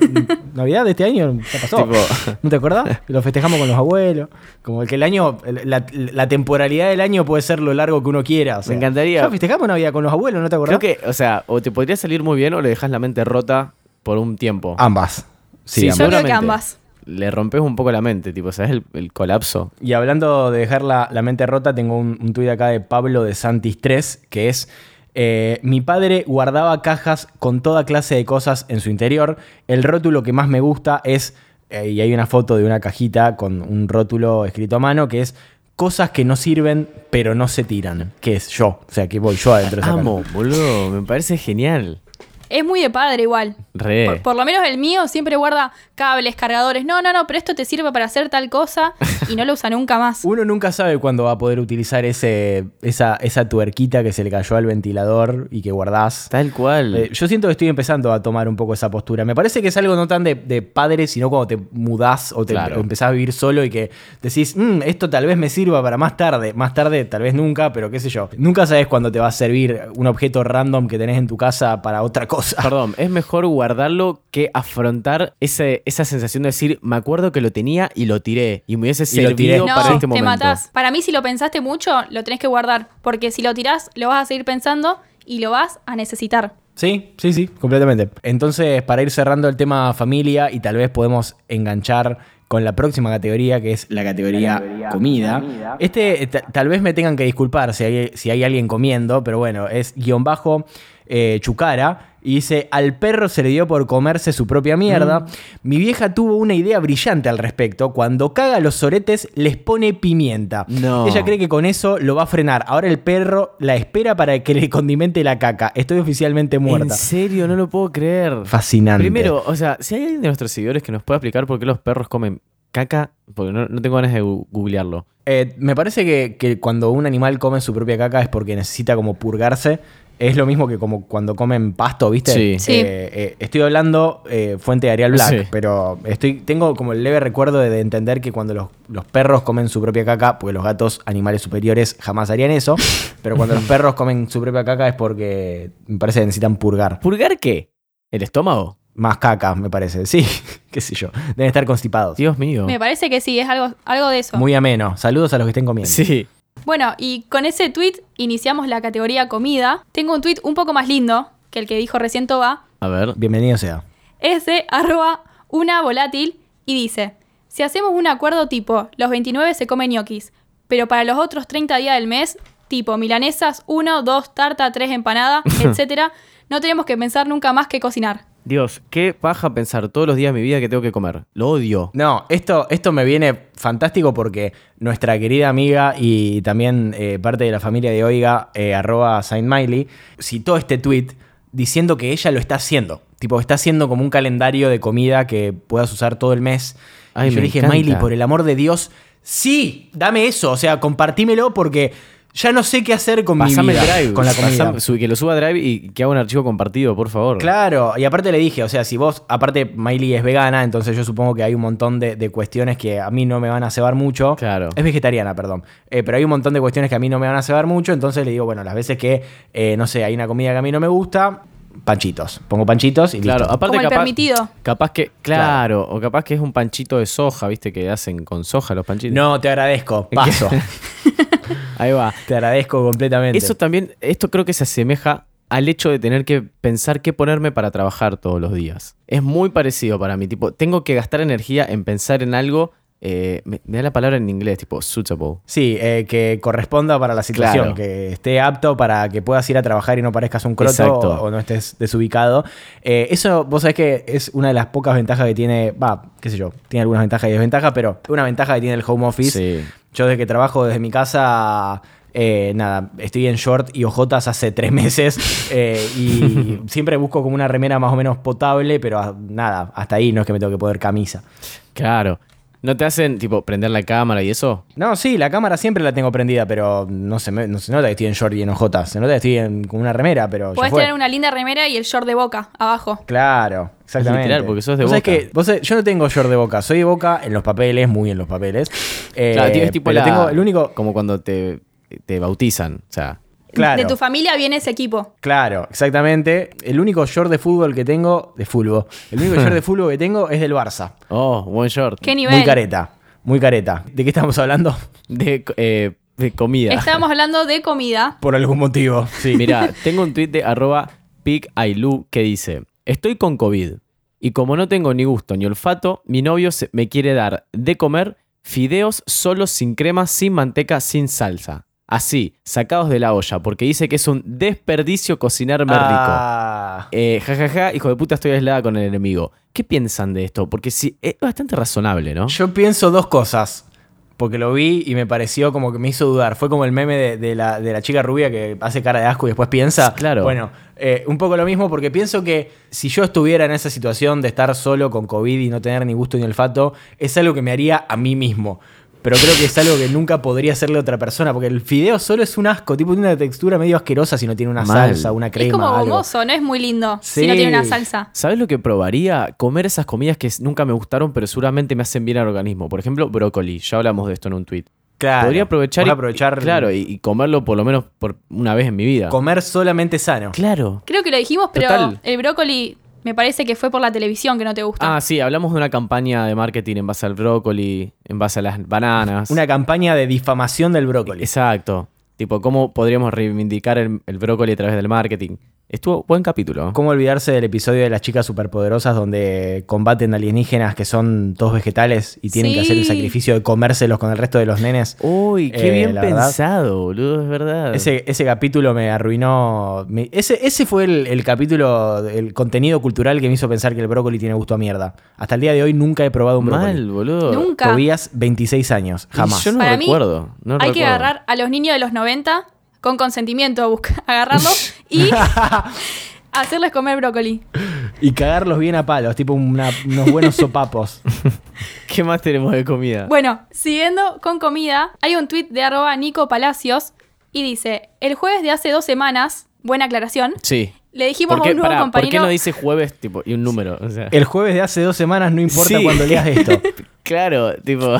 Speaker 3: Navidad de este año ya pasó.
Speaker 1: Tipo-
Speaker 3: ¿No te acordás? Lo festejamos con los abuelos. Como que el año, la, la temporalidad del año puede ser lo largo que uno quiera. o sea,
Speaker 1: Me encantaría.
Speaker 3: ya festejamos Navidad con los abuelos, ¿no te acordás?
Speaker 1: Creo que, o sea, o te podría salir muy bien o le dejas la mente rota por un tiempo.
Speaker 3: Ambas. Sí,
Speaker 1: Sí,
Speaker 3: ambas.
Speaker 2: Yo creo que ambas.
Speaker 1: Le rompes un poco la mente, tipo, ¿sabes? El, el colapso.
Speaker 3: Y hablando de dejar la, la mente rota, tengo un, un tuit acá de Pablo de Santis 3, que es, eh, mi padre guardaba cajas con toda clase de cosas en su interior. El rótulo que más me gusta es, eh, y hay una foto de una cajita con un rótulo escrito a mano, que es cosas que no sirven pero no se tiran, que es yo, o sea, que voy yo adentro de esa
Speaker 1: Amo,
Speaker 3: caja.
Speaker 1: boludo. Me parece genial.
Speaker 2: Es muy de padre igual.
Speaker 1: Re.
Speaker 2: Por, por lo menos el mío siempre guarda cables, cargadores. No, no, no, pero esto te sirve para hacer tal cosa y no lo usa nunca más.
Speaker 3: Uno nunca sabe cuándo va a poder utilizar ese, esa, esa tuerquita que se le cayó al ventilador y que guardás.
Speaker 1: Tal cual.
Speaker 3: Eh, yo siento que estoy empezando a tomar un poco esa postura. Me parece que es algo no tan de, de padre, sino cuando te mudás o te
Speaker 1: Claro.
Speaker 3: o empezás a vivir solo y que decís, "Mm, esto tal vez me sirva para más tarde. Más tarde, tal vez nunca, pero qué sé yo. Nunca sabes cuándo te va a servir un objeto random que tenés en tu casa para otra cosa.
Speaker 1: Perdón, es mejor guardarlo que afrontar ese, esa sensación de decir, me acuerdo que lo tenía y lo tiré. Y me hubiese
Speaker 3: Y lo tiré.
Speaker 1: servido
Speaker 2: No,
Speaker 1: para este
Speaker 2: te
Speaker 1: momento.
Speaker 2: matás. Para mí, si lo pensaste mucho, lo tenés que guardar. Porque si lo tirás, lo vas a seguir pensando y lo vas a necesitar.
Speaker 3: Sí, sí, sí, completamente. Entonces, para ir cerrando el tema familia y tal vez podemos enganchar con la próxima categoría, que es la categoría, comida. Este, eh, ta- tal vez me tengan que disculpar si hay, si hay alguien comiendo, pero bueno, es guion bajo eh, Chucara. Y dice, al perro se le dio por comerse su propia mierda.
Speaker 1: Mm.
Speaker 3: Mi vieja tuvo una idea brillante al respecto. Cuando caga los soretes, les pone pimienta.
Speaker 1: No.
Speaker 3: Ella cree que con eso lo va a frenar. Ahora el perro la espera para que le condimente la caca. Estoy oficialmente
Speaker 1: En
Speaker 3: muerta.
Speaker 1: serio, no lo puedo creer.
Speaker 3: Fascinante.
Speaker 1: Primero, o sea, si hay alguien de nuestros seguidores que nos pueda explicar por qué los perros comen caca, porque no, no tengo ganas de googlearlo.
Speaker 3: Eh, me parece que, que cuando un animal come su propia caca es porque necesita como purgarse. Es lo mismo que como cuando comen pasto, ¿viste?
Speaker 1: Sí.
Speaker 2: Sí.
Speaker 3: Eh, eh, estoy hablando eh, fuente de Arial Black,
Speaker 1: Sí.
Speaker 3: pero estoy, tengo como el leve recuerdo de, de entender que cuando los, los perros comen su propia caca, porque los gatos, animales superiores, jamás harían eso, pero cuando los perros comen su propia caca es porque me parece que necesitan purgar.
Speaker 1: ¿Purgar qué? ¿El estómago?
Speaker 3: Más caca, me parece. Sí, qué sé yo. Deben estar constipados.
Speaker 1: Dios mío.
Speaker 2: Me parece que sí, es algo, algo de eso.
Speaker 3: Muy ameno. Saludos a los que estén comiendo.
Speaker 1: Sí.
Speaker 2: Bueno, y con ese tweet iniciamos la categoría comida. Tengo un tweet un poco más lindo que el que dijo recién Toba.
Speaker 1: A ver.
Speaker 3: Bienvenido sea.
Speaker 2: Es de arroba una volátil y dice, si hacemos un acuerdo tipo, los 29 se comen ñoquis, pero para los otros 30 días del mes, tipo milanesas, 1, 2, tarta, 3 empanada, etcétera, no tenemos que pensar nunca más que cocinar.
Speaker 1: Dios, qué paja pensar todos los días de mi vida que tengo que comer. Lo odio.
Speaker 3: No, esto, esto me viene fantástico porque nuestra querida amiga y también eh, parte de la familia de Oiga, eh, arroba Saint Miley, citó este tweet diciendo que ella lo está haciendo. Tipo, está haciendo como un calendario de comida que puedas usar todo el mes.
Speaker 1: Ay,
Speaker 3: y yo
Speaker 1: me
Speaker 3: dije,
Speaker 1: encanta.
Speaker 3: Miley, por el amor de Dios, sí, dame eso. O sea, compartímelo porque ya no sé qué hacer con
Speaker 1: Pasame
Speaker 3: mi
Speaker 1: el
Speaker 3: vida,
Speaker 1: drive.
Speaker 3: con la comida.
Speaker 1: Pasame- que lo suba a Drive y que haga un archivo compartido, por favor.
Speaker 3: Claro, y aparte le dije, o sea, si vos, aparte Miley es vegana, entonces yo supongo que hay un montón de, de cuestiones que a mí no me van a cebar mucho.
Speaker 1: Claro.
Speaker 3: Es vegetariana, perdón. Eh, pero hay un montón de cuestiones que a mí no me van a cebar mucho, entonces le digo, bueno, las veces que, eh, no sé, hay una comida que a mí no me gusta, panchitos. Pongo panchitos y
Speaker 1: Claro,
Speaker 3: listo.
Speaker 1: aparte
Speaker 2: Como el
Speaker 1: capaz,
Speaker 2: permitido.
Speaker 1: capaz que, claro, o capaz que es un panchito de soja, viste, que hacen con soja los panchitos.
Speaker 3: No, te agradezco, paso.
Speaker 1: Ahí va.
Speaker 3: te agradezco completamente.
Speaker 1: Eso también, esto creo que se asemeja al hecho de tener que pensar qué ponerme para trabajar todos los días. Es muy parecido para mí, tipo, tengo que gastar energía en pensar en algo, eh, me, me da la palabra en inglés, tipo, suitable.
Speaker 3: Sí, eh, que corresponda para la situación,
Speaker 1: Claro.
Speaker 3: que esté apto para que puedas ir a trabajar y no parezcas un croto o, o no estés desubicado. Eh, eso, vos sabés que es una de las pocas ventajas que tiene, va, qué sé yo, tiene algunas ventajas y desventajas, pero una ventaja que tiene el home office.
Speaker 1: Sí.
Speaker 3: Yo desde que trabajo desde mi casa, eh, nada, estoy en short y ojotas hace tres meses eh, y siempre busco como una remera más o menos potable, pero ah, nada, hasta ahí no es que me tengo que poner camisa.
Speaker 1: Claro. ¿No te hacen, tipo, prender la cámara y eso?
Speaker 3: No, sí, la cámara siempre la tengo prendida, pero no se, me- no se nota que estoy en short y en ojotas. Se nota que estoy en- con una remera, pero
Speaker 2: Puedes tener una linda remera y el short de boca abajo.
Speaker 3: Claro, exactamente.
Speaker 1: literal, porque sos de Boca.
Speaker 3: que- vos sabés, yo no tengo short de boca, soy de boca en los papeles, muy en los papeles. Eh,
Speaker 1: claro, tienes tipo la,
Speaker 3: tengo el único.
Speaker 1: Como cuando te, te bautizan, o sea...
Speaker 3: Claro.
Speaker 2: De tu familia viene ese equipo.
Speaker 3: Claro, exactamente. El único short de fútbol que tengo, de fútbol, el único short de fútbol que tengo es del Barça.
Speaker 1: Oh, buen short.
Speaker 2: ¿Qué nivel?
Speaker 3: Muy careta, muy careta. ¿De qué estamos hablando?
Speaker 1: De, eh, de comida.
Speaker 2: Estábamos hablando de comida.
Speaker 3: Por algún motivo, sí.
Speaker 1: Mira, tengo un tweet de arroba pigailu que dice, estoy con COVID y como no tengo ni gusto ni olfato, mi novio se- me quiere dar de comer fideos solo sin crema, sin manteca, sin salsa. Así, sacados de la olla, porque dice que es un desperdicio cocinarme rico.
Speaker 3: Ah,
Speaker 1: Eh, jajaja, hijo de puta, estoy aislada con el enemigo. ¿Qué piensan de esto? Porque sí, es bastante razonable, ¿no?
Speaker 3: Yo pienso dos cosas. Porque lo vi y me pareció como que me hizo dudar. Fue como el meme de, de la, de la chica rubia que hace cara de asco y después piensa.
Speaker 1: Claro.
Speaker 3: Bueno, eh, un poco lo mismo porque pienso que si yo estuviera en esa situación de estar solo con COVID y no tener ni gusto ni olfato, es algo que me haría a mí mismo. Pero creo que es algo que nunca podría hacerle a otra persona. Porque el fideo solo es un asco. Tipo, tiene una textura medio asquerosa si no tiene una
Speaker 1: Mal.
Speaker 3: salsa, una crema.
Speaker 2: es como gomoso, no es muy lindo
Speaker 3: Sí.
Speaker 2: si no tiene una salsa.
Speaker 1: ¿Sabes lo que probaría? Comer esas comidas que nunca me gustaron, pero seguramente me hacen bien al organismo. Por ejemplo, brócoli. Ya hablamos de esto en un tweet.
Speaker 3: Claro.
Speaker 1: Podría aprovechar, y,
Speaker 3: aprovechar
Speaker 1: claro, y, y comerlo por lo menos por una vez en mi vida.
Speaker 3: comer solamente sano.
Speaker 1: claro.
Speaker 2: Creo que lo dijimos, pero
Speaker 1: Total.
Speaker 2: el brócoli me parece que fue por la televisión que no te gusta.
Speaker 1: Ah, sí, hablamos de una campaña de marketing en base al brócoli, en base a las bananas.
Speaker 3: Una campaña de difamación del brócoli.
Speaker 1: Exacto. Tipo, ¿cómo podríamos reivindicar el, el brócoli a través del marketing? Estuvo buen capítulo.
Speaker 3: ¿Cómo olvidarse del episodio de las chicas superpoderosas donde combaten alienígenas que son todos vegetales y tienen que hacer el sacrificio de comérselos con el resto de los nenes?
Speaker 1: Uy, qué
Speaker 3: Eh,
Speaker 1: bien
Speaker 3: verdad.
Speaker 1: pensado, boludo, es verdad.
Speaker 3: Ese, ese capítulo me arruinó. me- ese, ese fue el, el capítulo, el contenido cultural que me hizo pensar que el brócoli tiene gusto a mierda. Hasta el día de hoy nunca he probado un brócoli.
Speaker 1: Mal, boludo.
Speaker 2: Nunca.
Speaker 3: Tobías, 26 años,
Speaker 1: Y
Speaker 3: jamás.
Speaker 1: Yo no
Speaker 2: Para mí,
Speaker 1: recuerdo. no
Speaker 2: Hay que agarrar a los niños de los 90 con consentimiento, agarrarlos y hacerles comer brócoli.
Speaker 3: Y cagarlos bien a palos, tipo una- unos buenos sopapos.
Speaker 1: ¿Qué más tenemos de comida?
Speaker 2: Bueno, siguiendo con comida, hay un tuit de arroba Nico Palacios y dice, el jueves de hace dos semanas, buena aclaración,
Speaker 1: sí.
Speaker 2: le dijimos
Speaker 1: ¿Por qué,
Speaker 2: a un nuevo
Speaker 1: pará, ¿por
Speaker 2: compañero...
Speaker 1: qué no dice jueves tipo, y un número? O sea,
Speaker 3: El jueves de hace dos semanas no importa
Speaker 1: Sí.
Speaker 3: cuando leas esto.
Speaker 1: claro, tipo.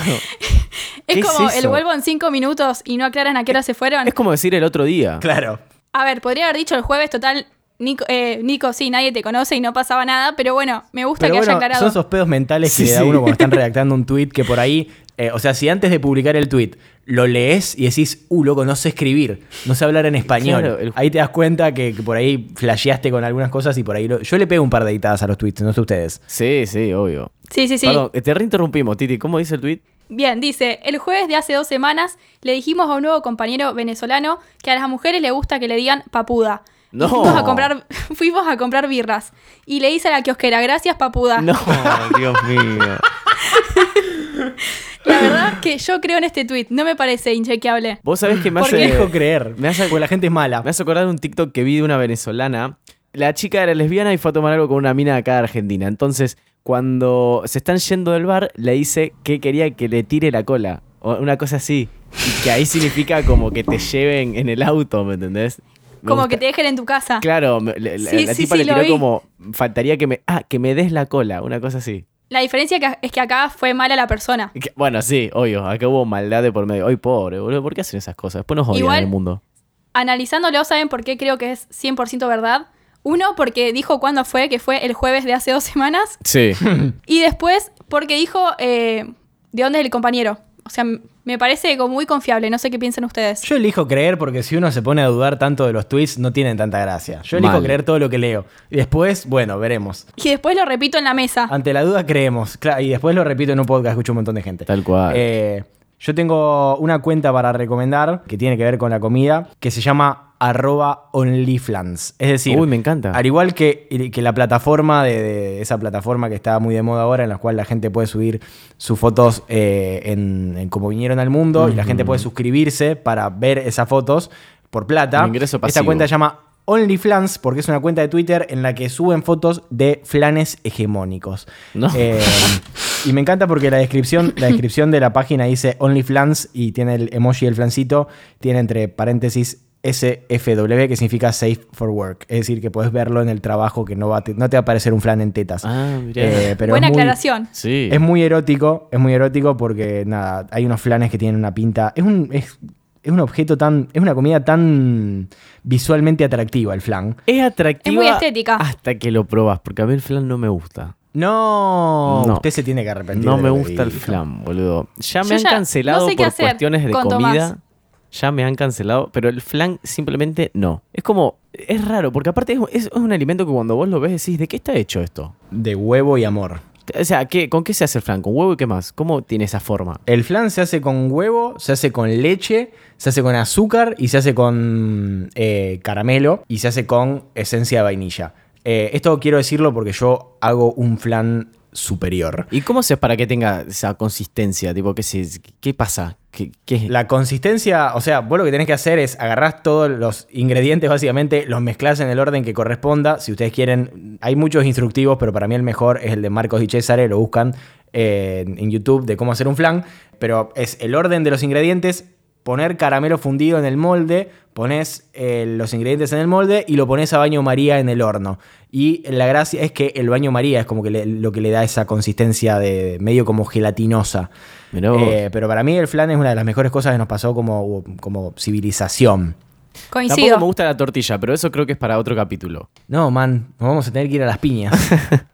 Speaker 1: ¿Qué
Speaker 2: es como el vuelvo en cinco minutos y no aclaran a qué hora se fueron.
Speaker 1: Es como decir el otro día.
Speaker 3: Claro.
Speaker 2: A ver, podría haber dicho el jueves, total, Nico, eh, Nico, sí, nadie te conoce y no pasaba nada, pero bueno, me gusta
Speaker 3: Pero
Speaker 2: que haya aclarado.
Speaker 3: son esos pedos mentales que
Speaker 1: Sí,
Speaker 3: le da
Speaker 1: sí.
Speaker 3: uno cuando están redactando un tweet que por ahí. eh, o sea, si antes de publicar el tweet lo lees y decís, uh, loco, no sé escribir, no sé hablar en español.
Speaker 1: Claro, el-
Speaker 3: Ahí te das cuenta que, que por ahí flasheaste con algunas cosas y por ahí. lo- Yo le pego un par de editadas a los tweets, no sé ustedes.
Speaker 1: Sí, sí, obvio.
Speaker 2: Sí, sí, sí.
Speaker 1: Perdón, te reinterrumpimos, Titi. ¿Cómo dice el tweet?
Speaker 2: Bien, dice, el jueves de hace dos semanas le dijimos a un nuevo compañero venezolano que a las mujeres le gusta que le digan papuda.
Speaker 1: No.
Speaker 2: Fuimos a comprar, fuimos a comprar birras. Y le dice a la kiosquera, gracias papuda.
Speaker 1: No, Dios mío.
Speaker 2: La verdad que yo creo en este tweet, no me parece inchequeable.
Speaker 1: Vos sabés que me
Speaker 3: ¿Por qué
Speaker 1: hace.
Speaker 3: dejo creer?
Speaker 1: Me hace,
Speaker 3: Porque la gente es mala.
Speaker 1: me hace acordar un TikTok que vi de una venezolana. La chica era lesbiana y fue a tomar algo con una mina de acá de Argentina. Entonces, cuando se están yendo del bar, le dice que quería que le tire la cola. O una cosa así. Y que ahí significa como que te lleven en el auto, ¿me entendés? Me
Speaker 2: Como
Speaker 1: gusta.
Speaker 2: que te dejen en tu casa.
Speaker 1: Claro, la, la-
Speaker 2: Sí,
Speaker 1: la
Speaker 2: sí,
Speaker 1: tipa
Speaker 2: sí,
Speaker 1: le tiró como. Faltaría que me. Ah, que me des la cola, una cosa así.
Speaker 2: La diferencia es que acá fue mala la persona.
Speaker 1: Que- bueno, sí, obvio. Acá hubo maldad de por medio. Hoy pobre, boludo. ¿Por qué hacen esas cosas? Después nos odian
Speaker 2: Igual-
Speaker 1: en el mundo.
Speaker 2: Analizándolo, ¿saben por qué creo que es 100% verdad? Uno, porque dijo cuándo fue, que fue el jueves de hace dos semanas.
Speaker 1: Sí.
Speaker 2: Y después, porque dijo eh, de dónde es el compañero. O sea, me parece como muy confiable. No sé qué piensan ustedes.
Speaker 3: Yo elijo creer porque si uno se pone a dudar tanto de los tweets, no tienen tanta gracia. Yo elijo
Speaker 1: Mal.
Speaker 3: creer todo lo que leo. Y después, bueno, veremos.
Speaker 2: Y después lo repito en la mesa.
Speaker 3: Ante la duda creemos. Y después lo repito en un podcast, escucho un montón de gente.
Speaker 1: Tal cual.
Speaker 3: Eh, yo tengo una cuenta para recomendar que tiene que ver con la comida, que se llama arroba onlyflans. Es decir,
Speaker 1: Uy, me encanta.
Speaker 3: al igual que, que la plataforma de, de esa plataforma que está muy de moda ahora, en la cual la gente puede subir sus fotos eh, en, en cómo vinieron al mundo y la gente puede suscribirse para ver esas fotos por plata.
Speaker 1: Ingreso
Speaker 3: Esta cuenta se llama OnlyFlans porque es una cuenta de Twitter en la que suben fotos de flanes hegemónicos.
Speaker 1: No.
Speaker 3: Eh, y me encanta porque la descripción, la descripción de la página dice OnlyFlans y tiene el emoji del flancito, tiene entre paréntesis SFW, que significa Safe for Work. Es decir, que puedes verlo en el trabajo, que no, va a te- no te va a aparecer un flan en tetas.
Speaker 1: Ah.
Speaker 3: Eh, pero
Speaker 2: Buena
Speaker 3: es muy-
Speaker 2: aclaración.
Speaker 1: sí.
Speaker 3: Es muy erótico, es muy erótico porque nada, hay unos flanes que tienen una pinta. Es un, es, es un objeto tan. Es una comida tan visualmente atractiva el flan.
Speaker 1: Es atractiva.
Speaker 2: Es muy estética.
Speaker 1: Hasta que lo probas, porque a mí el flan no me gusta.
Speaker 3: No,
Speaker 1: No.
Speaker 3: usted se tiene que arrepentir.
Speaker 1: No
Speaker 3: de
Speaker 1: me gusta el flan, boludo. Ya me
Speaker 2: Yo
Speaker 1: han
Speaker 2: ya
Speaker 1: cancelado
Speaker 2: no sé qué
Speaker 1: por
Speaker 2: hacer
Speaker 1: cuestiones de comida.
Speaker 2: Tomás.
Speaker 1: Ya me han cancelado, pero el flan simplemente no. Es como. Es raro, porque aparte es, es- es un alimento que cuando vos lo ves decís, ¿de qué está hecho esto?
Speaker 3: De huevo y amor.
Speaker 1: O sea, ¿qué, ¿con qué se hace el flan? ¿Con huevo y qué más? ¿Cómo tiene esa forma?
Speaker 3: El flan se hace con huevo, se hace con leche, se hace con azúcar y se hace con eh, caramelo y se hace con esencia de vainilla. Eh, esto quiero decirlo porque yo hago un flan superior.
Speaker 1: ¿Y cómo se para que tenga esa consistencia? Tipo, ¿qué, se- qué pasa? ¿Qué, qué-
Speaker 3: La consistencia, o sea, vos lo que tenés que hacer es agarrás todos los ingredientes, básicamente, los mezclás en el orden que corresponda. Si ustedes quieren, hay muchos instructivos, pero para mí el mejor es el de Marcos y Cesare, lo buscan eh, en YouTube de cómo hacer un flan. Pero es el orden de los ingredientes, poner caramelo fundido en el molde, pones eh, los ingredientes en el molde y lo pones a baño María en el horno. Y la gracia es que el baño María es como que le- lo que le da esa consistencia de medio como gelatinosa. Eh, pero para mí el flan es una de las mejores cosas que nos pasó como, como civilización.
Speaker 1: Tampoco
Speaker 2: Coincido.
Speaker 1: me gusta la tortilla, pero eso creo que es para otro capítulo.
Speaker 3: No, man, nos vamos a tener que ir a las piñas.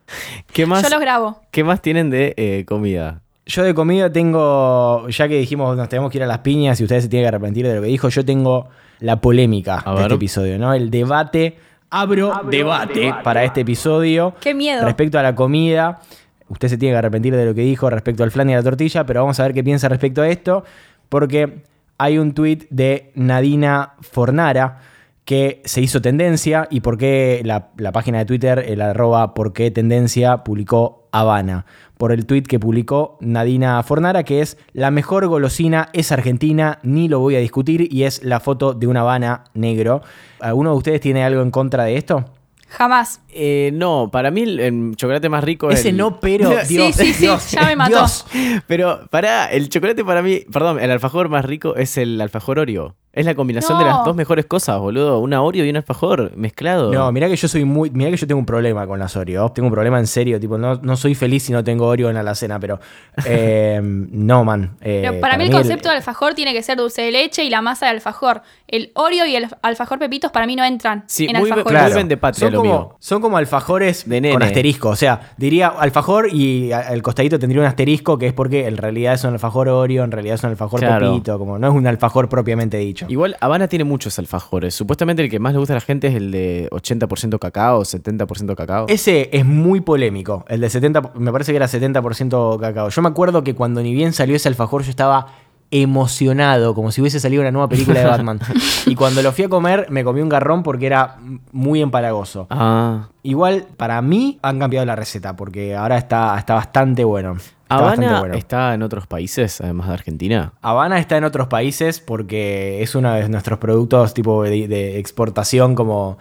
Speaker 1: ¿Qué más,
Speaker 2: Yo los grabo.
Speaker 1: ¿qué más tienen de eh, comida?
Speaker 3: Yo de comida tengo, ya que dijimos nos tenemos que ir a las piñas y ustedes se tienen que arrepentir de lo que dijo, yo tengo la polémica
Speaker 1: A
Speaker 3: de
Speaker 1: ver.
Speaker 3: este episodio, ¿no? El debate abro debate para este episodio.
Speaker 2: Qué miedo.
Speaker 3: Respecto a la comida, usted se tiene que arrepentir de lo que dijo respecto al flan y a la tortilla, pero vamos a ver qué piensa respecto a esto, porque hay un tuit de Nadina Fornara que se hizo tendencia y por qué la, la página de Twitter, el arroba por qué tendencia, publicó Habana. Por el tuit que publicó Nadina Fornara, que es la mejor golosina es argentina, ni lo voy a discutir, y es la foto de una Habana negro. ¿Alguno de ustedes tiene algo en contra de esto?
Speaker 2: Jamás.
Speaker 1: Eh, no, para mí el, el chocolate más rico es.
Speaker 3: Ese
Speaker 1: el-
Speaker 3: no, pero
Speaker 2: Sí,
Speaker 3: Dios,
Speaker 2: sí, sí,
Speaker 3: Dios,
Speaker 2: ya me mató.
Speaker 3: Dios.
Speaker 1: Pero para el chocolate para mí, perdón, el alfajor más rico es el alfajor Oreo. Es la combinación de las dos mejores cosas, boludo. Una Oreo y un alfajor mezclado.
Speaker 3: No, mirá que yo soy muy. Mirá que yo tengo un problema con las Oreo. Tengo un problema en serio. Tipo, no, no soy feliz si no tengo Oreo en la alacena, pero. eh, no, man. eh,
Speaker 2: Pero para mí el concepto de alfajor tiene que ser dulce de leche y la masa de alfajor. El Oreo y el alfajor pepitos para mí no entran
Speaker 1: Sí,
Speaker 2: en
Speaker 1: muy
Speaker 2: alfajor.
Speaker 1: Claro. Vuelven de patria
Speaker 3: son
Speaker 1: lo
Speaker 3: como,
Speaker 1: mío.
Speaker 3: son como alfajores
Speaker 1: De nene.
Speaker 3: con asterisco. O sea, diría alfajor y al costadito tendría un asterisco que es porque en realidad es un alfajor Oreo, en realidad es un alfajor
Speaker 1: Claro.
Speaker 3: Pepito. Como no es un alfajor propiamente dicho.
Speaker 1: Igual Habana tiene muchos alfajores. Supuestamente el que más le gusta a la gente es el de 80% cacao, 70% cacao.
Speaker 3: Ese es muy polémico. El de 70, me parece que era 70% cacao. Yo me acuerdo que cuando ni bien salió ese alfajor, yo estaba emocionado, como si hubiese salido una nueva película de Batman. y cuando lo fui a comer, me comí un garrón porque era muy empalagoso.
Speaker 1: Ah.
Speaker 3: Igual, para mí, han cambiado la receta porque ahora está, está bastante bueno.
Speaker 1: Habana
Speaker 3: bueno.
Speaker 1: está en otros países, además de Argentina.
Speaker 3: Habana está en otros países porque es uno de nuestros productos tipo de, de exportación como,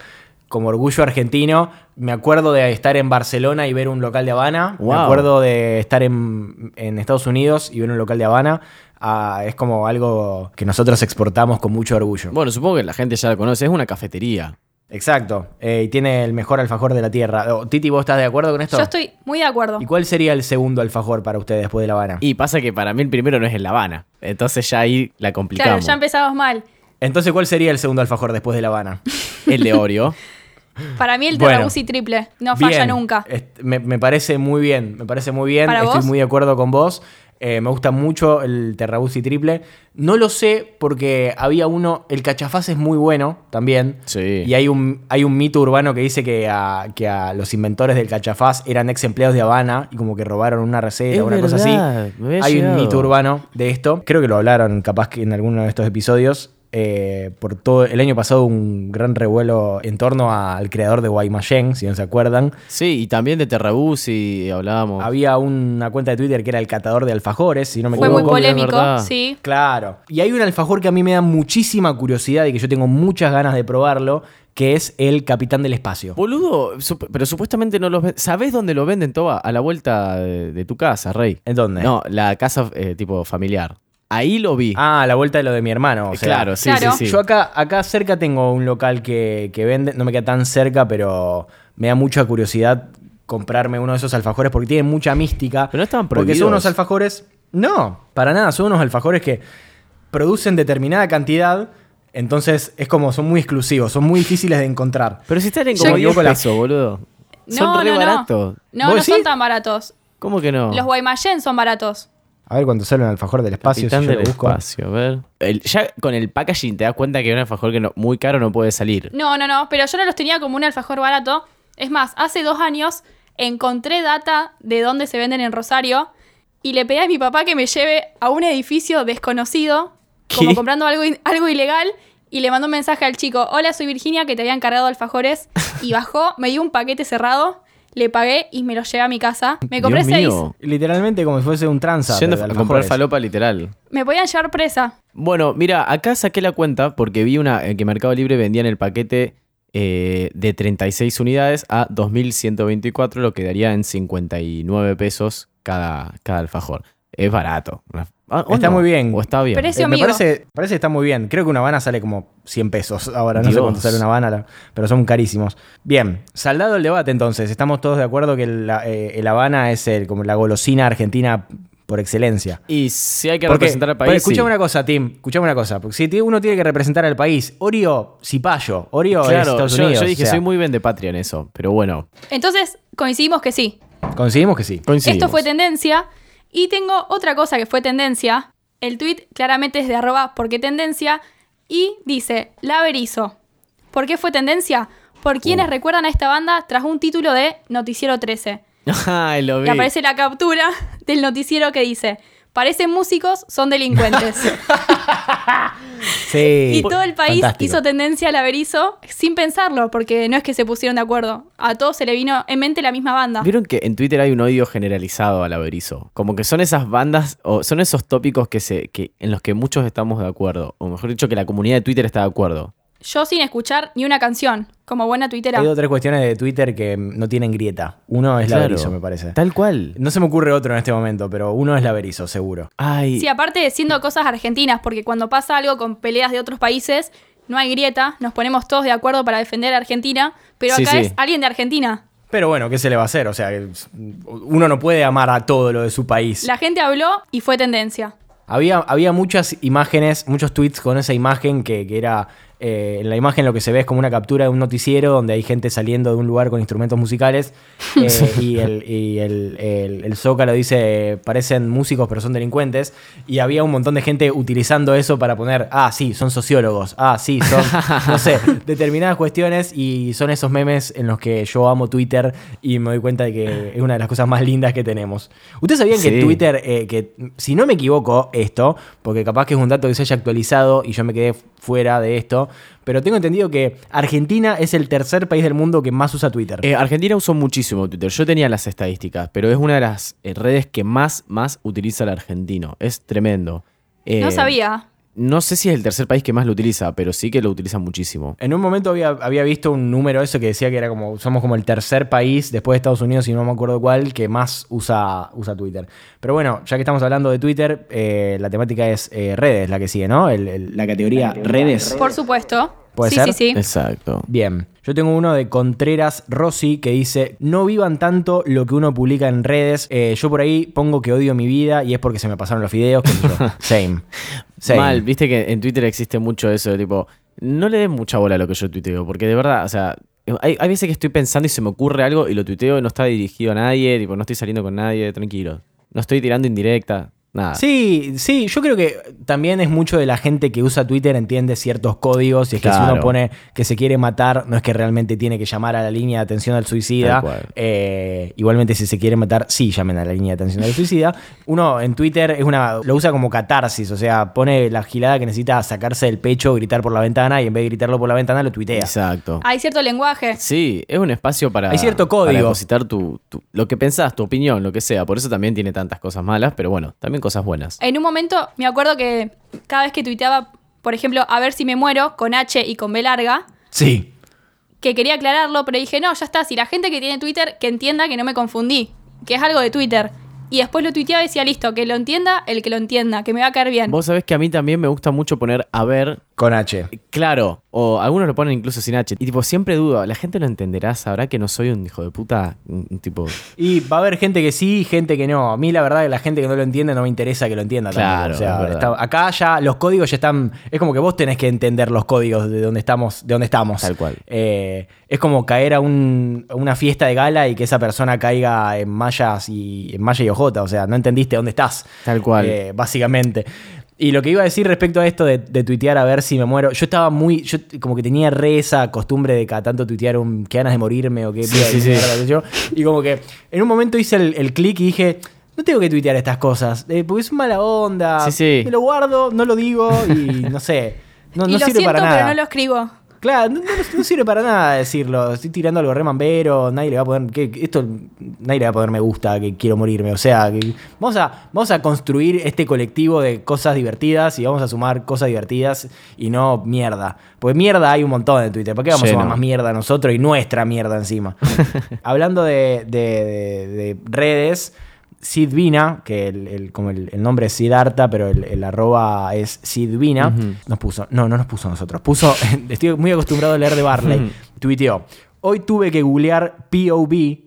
Speaker 3: como orgullo argentino. Me acuerdo de estar en Barcelona y ver un local de Habana. Me acuerdo de estar en, en Estados Unidos y ver un local de Habana. Ah, es como algo que nosotros exportamos con mucho orgullo.
Speaker 1: Bueno, supongo que la gente ya lo conoce. Es una cafetería.
Speaker 3: Exacto. Eh, y tiene el mejor alfajor de la tierra. Oh, Titi, ¿vos estás de acuerdo con esto?
Speaker 2: Yo estoy muy de acuerdo.
Speaker 3: ¿Y cuál sería el segundo alfajor para usted después de La Habana?
Speaker 1: Y pasa que para mí el primero no es el La Habana. Entonces ya ahí la
Speaker 2: Claro,
Speaker 1: complicamos.
Speaker 2: ya empezamos mal.
Speaker 3: Entonces, ¿cuál sería el segundo alfajor después de La Habana?
Speaker 1: El de Oreo.
Speaker 2: Para mí el
Speaker 3: Bueno.
Speaker 2: terrabusi triple. No falla
Speaker 3: Bien,
Speaker 2: nunca.
Speaker 3: Me, me parece muy bien, me parece muy bien.
Speaker 2: ¿Para
Speaker 3: Estoy
Speaker 2: vos?
Speaker 3: muy de acuerdo con vos. Eh, me gusta mucho el Terrabusi triple. No lo sé porque había uno, el cachafaz es muy bueno también.
Speaker 1: Sí.
Speaker 3: Y hay un, hay un mito urbano que dice que a, que a los inventores del cachafaz eran ex empleados de Habana y como que robaron una receta o una cosa así. Hay un mito urbano de esto. Creo que lo hablaron capaz que en alguno de estos episodios. Eh, por todo el año pasado un gran revuelo en torno al creador de Guaymallén, si no se acuerdan.
Speaker 1: Sí, y también de Terrabusi hablábamos.
Speaker 3: Había una cuenta de Twitter que era el catador de alfajores, si no me
Speaker 2: Fue muy
Speaker 3: equivoco.
Speaker 1: es
Speaker 2: polémico,
Speaker 1: verdad.
Speaker 2: sí.
Speaker 3: Claro. Y hay un alfajor que a mí me da muchísima curiosidad y que yo tengo muchas ganas de probarlo, que es el Capitán del Espacio.
Speaker 1: Boludo, sup- pero supuestamente no los venden. ¿Sabés dónde lo venden, Toba? A la vuelta de, de tu casa, Rey.
Speaker 3: ¿En dónde?
Speaker 1: No, la casa eh, tipo familiar. Ahí lo vi.
Speaker 3: Ah, a la vuelta de lo de mi hermano. o sea,
Speaker 1: claro, sí,
Speaker 2: Claro.
Speaker 1: sí, sí.
Speaker 3: Yo acá, acá cerca tengo un local que, que vende, no me queda tan cerca, pero me da mucha curiosidad comprarme uno de esos alfajores porque tienen mucha mística.
Speaker 1: Pero no estaban
Speaker 3: Porque son
Speaker 1: prohibidos.
Speaker 3: unos alfajores. No, para nada, son unos alfajores que producen determinada cantidad. Entonces es como, son muy exclusivos, son muy difíciles de encontrar.
Speaker 1: Pero si están en como 10
Speaker 3: Yo
Speaker 1: pesos, boludo.
Speaker 2: No,
Speaker 1: Son re
Speaker 2: no, no.
Speaker 1: baratos.
Speaker 2: No,
Speaker 3: ¿Vos
Speaker 2: no son tan baratos.
Speaker 1: ¿Cómo que no?
Speaker 2: Los Guaymallén son baratos.
Speaker 3: A ver cuánto sale un alfajor del espacio.
Speaker 1: Capitán
Speaker 3: si yo
Speaker 1: del
Speaker 3: lo busco.
Speaker 1: espacio, a ver. El- ya con el packaging te das cuenta que un alfajor que no- muy caro no puede salir.
Speaker 2: No, no, no, pero yo no los tenía como un alfajor barato. Es más, hace dos años encontré data de dónde se venden en Rosario y le pedí a mi papá que me lleve a un edificio desconocido, como comprando algo, algo ilegal, y le mandó un mensaje al chico, hola, soy Virginia, que te habían cargado alfajores, y bajó, me dio un paquete cerrado, le pagué y me lo llevé a mi casa. Me compré
Speaker 1: Dios
Speaker 2: seis.
Speaker 1: mío.
Speaker 3: Literalmente como si fuese un tranza.
Speaker 1: Yendo
Speaker 3: de
Speaker 1: a comprar falopa literal.
Speaker 2: Me podían llevar presa.
Speaker 1: Bueno, mira, acá saqué la cuenta porque vi una eh, que Mercado Libre vendía en el paquete eh, de 36 unidades a 2.124, lo que daría en 59 pesos cada, cada alfajor. Es barato. Ah, ¿o
Speaker 3: Está
Speaker 1: no?
Speaker 3: muy bien.
Speaker 1: O está bien.
Speaker 2: Precio
Speaker 3: Eh, me
Speaker 2: amigo.
Speaker 3: parece, parece que está muy bien. Creo que una Habana sale como 100 pesos ahora. No sé cuánto sale una Habana, pero son carísimos. Bien, saldado el debate entonces. Estamos todos de acuerdo que el, la- eh, el Habana es el, como la golosina argentina por excelencia.
Speaker 1: Y si hay que
Speaker 3: Porque-
Speaker 1: representar al país.
Speaker 3: escuchame
Speaker 1: sí.
Speaker 3: una cosa, Tim. Escuchame una cosa. Porque si uno tiene que representar al país, Oreo, Cipayo. Oreo es
Speaker 1: Claro,
Speaker 3: Estados
Speaker 1: yo,
Speaker 3: Unidos.
Speaker 1: yo dije,
Speaker 3: o sea,
Speaker 1: soy muy patria en eso, pero bueno,
Speaker 2: Entonces coincidimos que sí.
Speaker 3: Coincidimos que sí.
Speaker 1: coincidimos.
Speaker 2: Esto fue tendencia. Y tengo otra cosa que fue tendencia. El tweet claramente es de arroba porque tendencia. Y dice, la Berizo. ¿Por qué fue tendencia? por quienes
Speaker 1: Uh.
Speaker 2: recuerdan a esta banda tras un título de Noticiero 13.
Speaker 1: Ay, lo vi.
Speaker 2: Y aparece la captura del noticiero que dice, parecen músicos, son delincuentes.
Speaker 3: Sí.
Speaker 2: y todo el país
Speaker 3: Fantástico.
Speaker 2: hizo tendencia al averizo sin pensarlo, porque no es que se pusieron de acuerdo. A todos se le vino en mente la misma banda.
Speaker 1: Vieron que en Twitter hay un odio generalizado al averizo. Como que son esas bandas o son esos tópicos que se, que, en los que muchos estamos de acuerdo. O mejor dicho, que la comunidad de Twitter está de acuerdo.
Speaker 2: Yo sin escuchar ni una canción, como buena tuitera.
Speaker 3: Hay tres cuestiones de Twitter que no tienen grieta. Uno es la
Speaker 1: Claro.
Speaker 3: Berizo, me parece.
Speaker 1: Tal cual.
Speaker 3: No se me ocurre otro en este momento, pero uno es la Berizo, seguro.
Speaker 1: Ay,
Speaker 2: Sí, aparte siendo cosas argentinas, porque cuando pasa algo con peleas de otros países, no hay grieta, nos ponemos todos de acuerdo para defender a Argentina, pero
Speaker 1: Sí,
Speaker 2: acá
Speaker 1: sí.
Speaker 2: es alguien de Argentina.
Speaker 3: Pero bueno, ¿qué se le va a hacer? O sea, uno no puede amar a todo lo de su país.
Speaker 2: La gente habló y fue tendencia.
Speaker 3: Había, había muchas imágenes, muchos tweets con esa imagen que, que era. Eh, en la imagen lo que se ve es como una captura de un noticiero donde hay gente saliendo de un lugar con instrumentos musicales eh, y, el, y el- el- el Zócalo dice parecen músicos pero son delincuentes y había un montón de gente utilizando eso para poner, ah, sí, son sociólogos, ah, sí, son, no sé, determinadas cuestiones y son esos memes en los que yo amo Twitter y me doy cuenta de que es una de las cosas más lindas que tenemos. ¿Ustedes sabían que. Twitter eh, que si no me equivoco esto, porque capaz que es un dato que se haya actualizado y yo me quedé fuera de esto, pero tengo entendido que Argentina es el tercer país del mundo que más usa Twitter.
Speaker 1: Eh, Argentina usó muchísimo Twitter. Yo tenía las estadísticas, pero es una de las eh, redes que más, más utiliza el argentino. Es tremendo. Eh,
Speaker 2: No sabía.
Speaker 1: No sé si es el tercer país que más lo utiliza, pero sí que lo utiliza muchísimo.
Speaker 3: En un momento había, había visto un número eso que decía que era como somos como el tercer país después de Estados Unidos y no me acuerdo cuál que más usa, usa Twitter. Pero bueno, ya que estamos hablando de Twitter, eh, la temática es eh, redes, la que sigue, ¿no? El- el- la categoría redes.
Speaker 2: Por supuesto.
Speaker 3: ¿Puede
Speaker 2: sí,
Speaker 3: ser?
Speaker 2: sí, sí.
Speaker 1: Exacto.
Speaker 3: Bien, yo tengo uno de Contreras Rossi que dice, no vivan tanto lo que uno publica en redes, Eh, yo por ahí pongo que odio mi vida y es porque se me pasaron los videos. Same. Same.
Speaker 1: Mal, viste que en Twitter existe mucho eso de tipo, no le den mucha bola a lo que yo tuiteo, porque de verdad, o sea, hay, hay veces que estoy pensando y se me ocurre algo y lo tuiteo y no está dirigido a nadie, tipo, no estoy saliendo con nadie, tranquilo. No estoy tirando indirecta, nada.
Speaker 3: Sí, sí, yo creo que también es mucho de la gente que usa Twitter entiende ciertos códigos y es que si uno pone que se quiere matar, no es que realmente tiene que llamar a la línea de atención al suicida. Eh, igualmente si se quiere matar, sí llamen a la línea de atención al suicida. Uno en Twitter es una, lo usa como catarsis, o sea, pone la gilada que necesita sacarse del pecho, gritar por la ventana y en vez de gritarlo por la ventana lo tuitea.
Speaker 1: Exacto.
Speaker 2: Hay cierto lenguaje.
Speaker 1: Sí, es un espacio para,
Speaker 3: Hay cierto código.
Speaker 1: para depositar tu, tu- lo que pensás, tu opinión, lo que sea. Por eso también tiene tantas cosas malas, pero bueno, también cosas buenas.
Speaker 2: En un momento me acuerdo que cada vez que tuiteaba, por ejemplo, a ver si me muero, con H y con B larga,
Speaker 3: Sí.
Speaker 2: que quería aclararlo, pero dije, no, ya está, si la gente que tiene Twitter, que entienda que no me confundí, que es algo de Twitter. Y después lo tuiteaba y decía, listo, que lo entienda el que lo entienda, que me va a caer bien.
Speaker 1: Vos sabés que a mí también me gusta mucho poner a ver,
Speaker 3: Con H.
Speaker 1: claro, o algunos lo ponen incluso sin H. Y tipo, siempre dudo, ¿la gente lo entenderá? ¿Sabrá que no soy un hijo de puta? Un, tipo...
Speaker 3: Y va a haber gente que sí gente que no. A mí la verdad que la gente que no lo entiende no me interesa que lo entienda.
Speaker 1: Claro,
Speaker 3: O sea,
Speaker 1: es verdad.
Speaker 3: está- acá ya los códigos ya están. Es como que vos tenés que entender los códigos de donde estamos. De dónde estamos.
Speaker 1: Tal cual.
Speaker 3: Eh, es como caer a, un- a una fiesta de gala y que esa persona caiga en mallas y en malla y ojota. O sea, no entendiste dónde estás.
Speaker 1: Tal cual.
Speaker 3: Eh, básicamente. Y lo que iba a decir respecto a esto de, de tuitear a ver si me muero, yo estaba muy, yo como que tenía re esa costumbre de cada tanto tuitear un que ganas de morirme o que
Speaker 1: Sí, sí,
Speaker 3: qué yo. Y como que en un momento hice el, el clic y dije, no tengo que tuitear estas cosas, eh, porque es mala onda.
Speaker 1: Sí, sí.
Speaker 3: Me lo guardo, no lo digo y no sé. No,
Speaker 2: y
Speaker 3: no
Speaker 2: lo
Speaker 3: sirve
Speaker 2: siento,
Speaker 3: para nada.
Speaker 2: pero no lo escribo.
Speaker 3: Claro, no, no- no sirve para nada decirlo. Estoy tirando algo re mambero, nadie le va a poner. que- esto nadie le va a poner me gusta, que quiero morirme. O sea, que vamos, a, vamos a construir este colectivo de cosas divertidas y vamos a sumar cosas divertidas y no mierda. Porque mierda hay un montón en Twitter. ¿Por qué vamos a sumar más mierda nosotros y nuestra mierda encima? Hablando de, de- de- de redes. Sid Vina, que el, el- como el, el nombre es Siddhartha, pero el, arroba es Sid Vina,
Speaker 1: Ujú.
Speaker 3: nos puso, no, no nos puso a nosotros, puso, estoy muy acostumbrado a leer de Barley, tuiteó, hoy tuve que googlear POV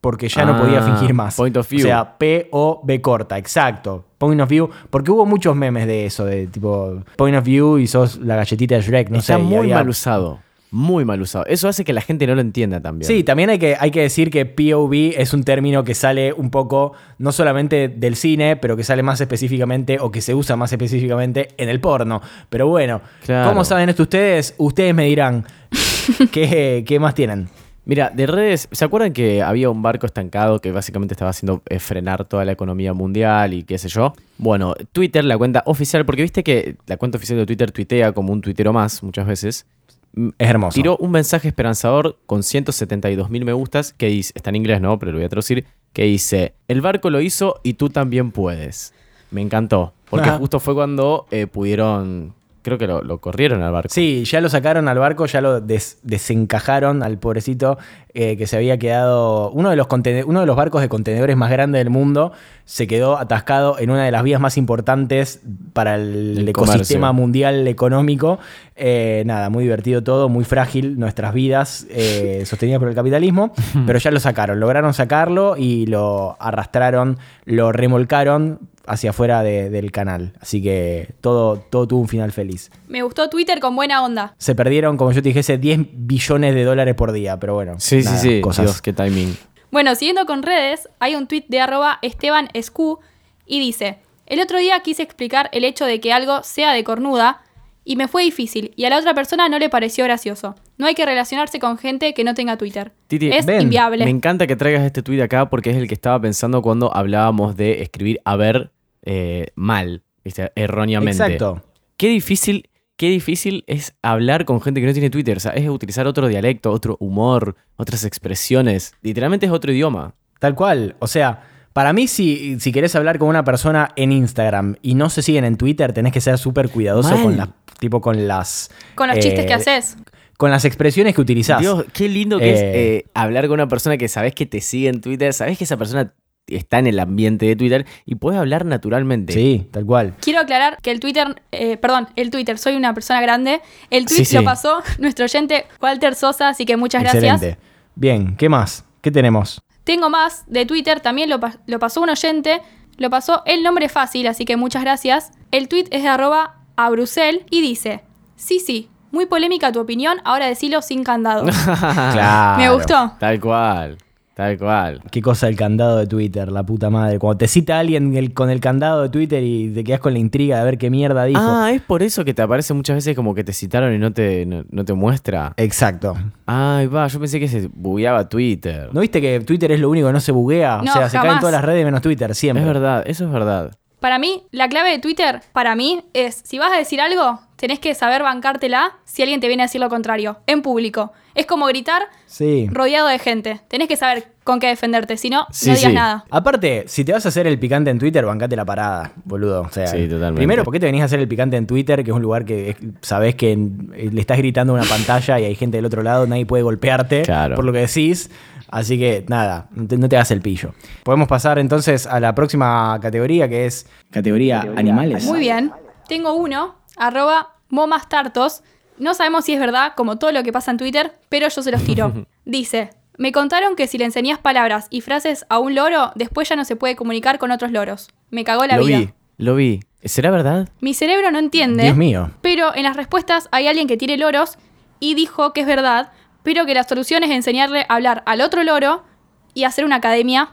Speaker 3: porque ya no
Speaker 1: Ah,
Speaker 3: podía fingir más.
Speaker 1: point of view.
Speaker 3: O sea, P-O-B corta, exacto. Point of view, porque hubo muchos memes de eso, de tipo, point of view y sos la galletita de Shrek, no
Speaker 1: Está
Speaker 3: sé.
Speaker 1: muy
Speaker 3: había-
Speaker 1: mal usado. Muy mal usado. Eso hace que la gente no lo entienda también.
Speaker 3: Sí, también hay que, hay que decir que POV es un término que sale un poco, no solamente del cine, pero que sale más específicamente o que se usa más específicamente en el porno. Pero bueno,
Speaker 1: Claro.
Speaker 3: ¿cómo saben esto ustedes? Ustedes me dirán. ¿Qué, qué más tienen?
Speaker 1: Mira, de redes, ¿se acuerdan que había un barco estancado que básicamente estaba haciendo eh, frenar toda la economía mundial y qué sé yo? Bueno, Twitter, la cuenta oficial, porque viste que la cuenta oficial de Twitter tuitea como un tuitero más muchas veces,
Speaker 3: Es hermoso.
Speaker 1: tiró un mensaje esperanzador con 172 mil me gustas que dice, está en inglés, ¿no? Pero lo voy a traducir, que dice, el barco lo hizo y tú también puedes. Me encantó, porque
Speaker 3: Ajá.
Speaker 1: justo fue cuando eh, pudieron, creo que lo, lo corrieron al barco.
Speaker 3: Sí, ya lo sacaron al barco, ya lo des- desencajaron al pobrecito eh, que se había quedado. Uno de, los uno de los barcos de contenedores más grandes del mundo se quedó atascado en una de las vías más importantes para el,
Speaker 1: El
Speaker 3: ecosistema
Speaker 1: comercio.
Speaker 3: mundial económico. Eh, nada, muy divertido todo, muy frágil nuestras vidas eh, sostenidas por el capitalismo, pero ya lo sacaron, lograron sacarlo y lo arrastraron, lo remolcaron hacia afuera de- del canal. Así que todo, todo tuvo un final feliz.
Speaker 2: Me gustó Twitter con buena onda.
Speaker 3: Se perdieron, como yo te dijese, 10 billones de dólares por día, pero bueno.
Speaker 1: Sí,
Speaker 3: nada,
Speaker 1: sí, sí.
Speaker 3: Cosas.
Speaker 1: Dios, qué timing.
Speaker 2: Bueno, siguiendo con redes, hay un tweet de arroba Esteban Escu y dice, el otro día quise explicar el hecho de que algo sea de cornuda y me fue difícil y a la otra persona no le pareció gracioso. No hay que relacionarse con gente que no tenga Twitter.
Speaker 1: Titi,
Speaker 2: es
Speaker 3: ven,
Speaker 2: inviable.
Speaker 1: Me encanta que traigas este tweet acá porque es el que estaba pensando cuando hablábamos de escribir a ver eh, mal, ¿viste? erróneamente.
Speaker 3: Exacto.
Speaker 1: Qué difícil, qué difícil es hablar con gente que no tiene Twitter. O sea, es utilizar otro dialecto, otro humor, otras expresiones. Literalmente es otro idioma.
Speaker 3: Tal cual. O sea, para mí, si, si querés hablar con una persona en Instagram y no se siguen en Twitter, tenés que ser súper cuidadoso
Speaker 1: Mal.
Speaker 3: con las. Tipo con las.
Speaker 2: con los
Speaker 3: eh,
Speaker 2: chistes que haces.
Speaker 3: Con las expresiones que utilizás.
Speaker 1: Dios, qué lindo que es
Speaker 3: Eh.
Speaker 1: eh, hablar con una persona que sabes que te sigue en Twitter, sabes que esa persona está en el ambiente de Twitter y puedes hablar naturalmente.
Speaker 3: Sí, tal cual.
Speaker 2: Quiero aclarar que el Twitter, eh, perdón, el Twitter, soy una persona grande. El tweet
Speaker 1: Sí, sí.
Speaker 2: lo pasó nuestro oyente Walter Sosa, así que muchas gracias.
Speaker 3: Excelente. Bien, ¿qué más? ¿Qué tenemos?
Speaker 2: Tengo más de Twitter, también lo pasó un oyente, lo pasó el nombre fácil, así que muchas gracias. El tweet es de arroba a Brusel y dice, sí, sí, muy polémica tu opinión, ahora decilo sin candado.
Speaker 3: Claro.
Speaker 2: Me gustó.
Speaker 1: Tal cual, tal cual.
Speaker 3: Qué cosa el candado de Twitter, la puta madre. Cuando te cita alguien el- con el candado de Twitter y te quedas con la intriga de ver qué mierda dijo.
Speaker 1: Ah, es por eso que te aparece muchas veces como que te citaron y no te, no, no te muestra.
Speaker 3: Exacto.
Speaker 1: Ay, va, yo pensé que se bugueaba Twitter.
Speaker 3: ¿No viste que Twitter es lo único que no se buguea?
Speaker 2: No,
Speaker 3: o sea, se caen todas las redes menos Twitter, siempre.
Speaker 1: es verdad, eso es verdad.
Speaker 2: Para mí, la clave de Twitter, para mí, es si vas a decir algo, tenés que saber bancártela si alguien te viene a decir lo contrario, en público. Es como gritar
Speaker 3: Sí.
Speaker 2: rodeado de gente. Tenés que saber con qué defenderte, si no,
Speaker 1: Sí,
Speaker 2: no digas
Speaker 1: sí.
Speaker 2: nada.
Speaker 3: Aparte, si te vas a hacer el picante en Twitter, bancate la parada, boludo. O sea,
Speaker 1: Sí, totalmente.
Speaker 3: Primero, ¿por qué te venís a hacer el picante en Twitter, que es un lugar que es- sabés que en- eh, le estás gritando a una pantalla y hay gente del otro lado, nadie puede golpearte
Speaker 1: Claro.
Speaker 3: por lo que decís? Así que nada, no te, no te hagas el pillo. Podemos pasar entonces a la próxima categoría, que es categoría animales.
Speaker 2: Muy bien. Tengo uno, arroba momastartos. No sabemos si es verdad, como todo lo que pasa en Twitter, pero yo se los tiro. Dice, me contaron que si le enseñás palabras y frases a un loro, después ya no se puede comunicar con otros loros. Me cagó la
Speaker 1: lo
Speaker 2: vida.
Speaker 1: vi, lo vi. ¿Será verdad?
Speaker 2: Mi cerebro no entiende.
Speaker 3: Dios mío.
Speaker 2: Pero en las respuestas hay alguien que tiene loros y dijo que es verdad, pero que la solución es enseñarle a hablar al otro loro y hacer una academia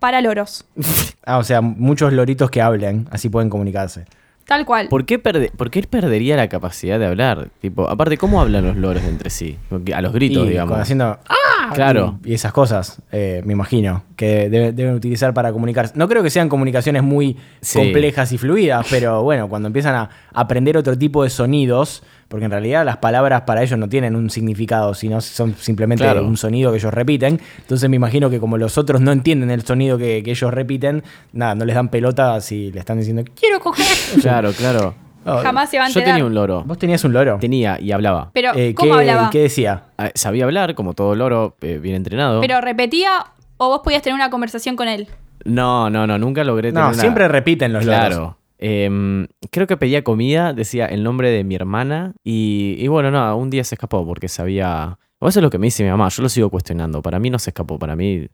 Speaker 2: para loros.
Speaker 3: Ah, o sea, muchos loritos que hablen, así pueden comunicarse.
Speaker 2: Tal cual.
Speaker 1: ¿Por qué, perde- por qué él perdería la capacidad de hablar? Tipo, aparte, ¿cómo hablan los loros entre sí? A los gritos,
Speaker 3: y
Speaker 1: digamos.
Speaker 3: haciendo ¡Ah!
Speaker 1: Claro.
Speaker 3: y, y esas cosas, eh, me imagino, que debe- deben utilizar para comunicarse. No creo que sean comunicaciones muy
Speaker 1: Sí.
Speaker 3: complejas y fluidas, pero bueno, cuando empiezan a aprender otro tipo de sonidos, porque en realidad las palabras para ellos no tienen un significado, sino son simplemente
Speaker 1: Claro.
Speaker 3: un sonido que ellos repiten. Entonces me imagino que como los otros no entienden el sonido que, que ellos repiten, nada, no les dan pelota si le están diciendo, quiero coger.
Speaker 1: Claro, claro.
Speaker 3: Oh,
Speaker 2: Jamás se va a
Speaker 1: Yo tenía un loro.
Speaker 3: ¿Vos tenías un loro?
Speaker 1: Tenía y hablaba.
Speaker 2: Pero,
Speaker 3: Eh,
Speaker 2: ¿cómo
Speaker 3: ¿qué,
Speaker 2: hablaba?
Speaker 3: ¿Qué decía?
Speaker 1: Ah, Sabía hablar, como todo loro, eh, bien entrenado.
Speaker 2: ¿Pero repetía o vos podías tener una conversación con él?
Speaker 1: No, no, no, nunca logré tener
Speaker 3: No,
Speaker 1: una-
Speaker 3: siempre repiten los loros.
Speaker 1: Claro. Em, creo que pedía comida, decía el nombre de mi hermana y, y bueno, no, un día se escapó porque sabía... O eso es lo que me dice mi mamá, yo lo sigo cuestionando. Para mí no se escapó, para mí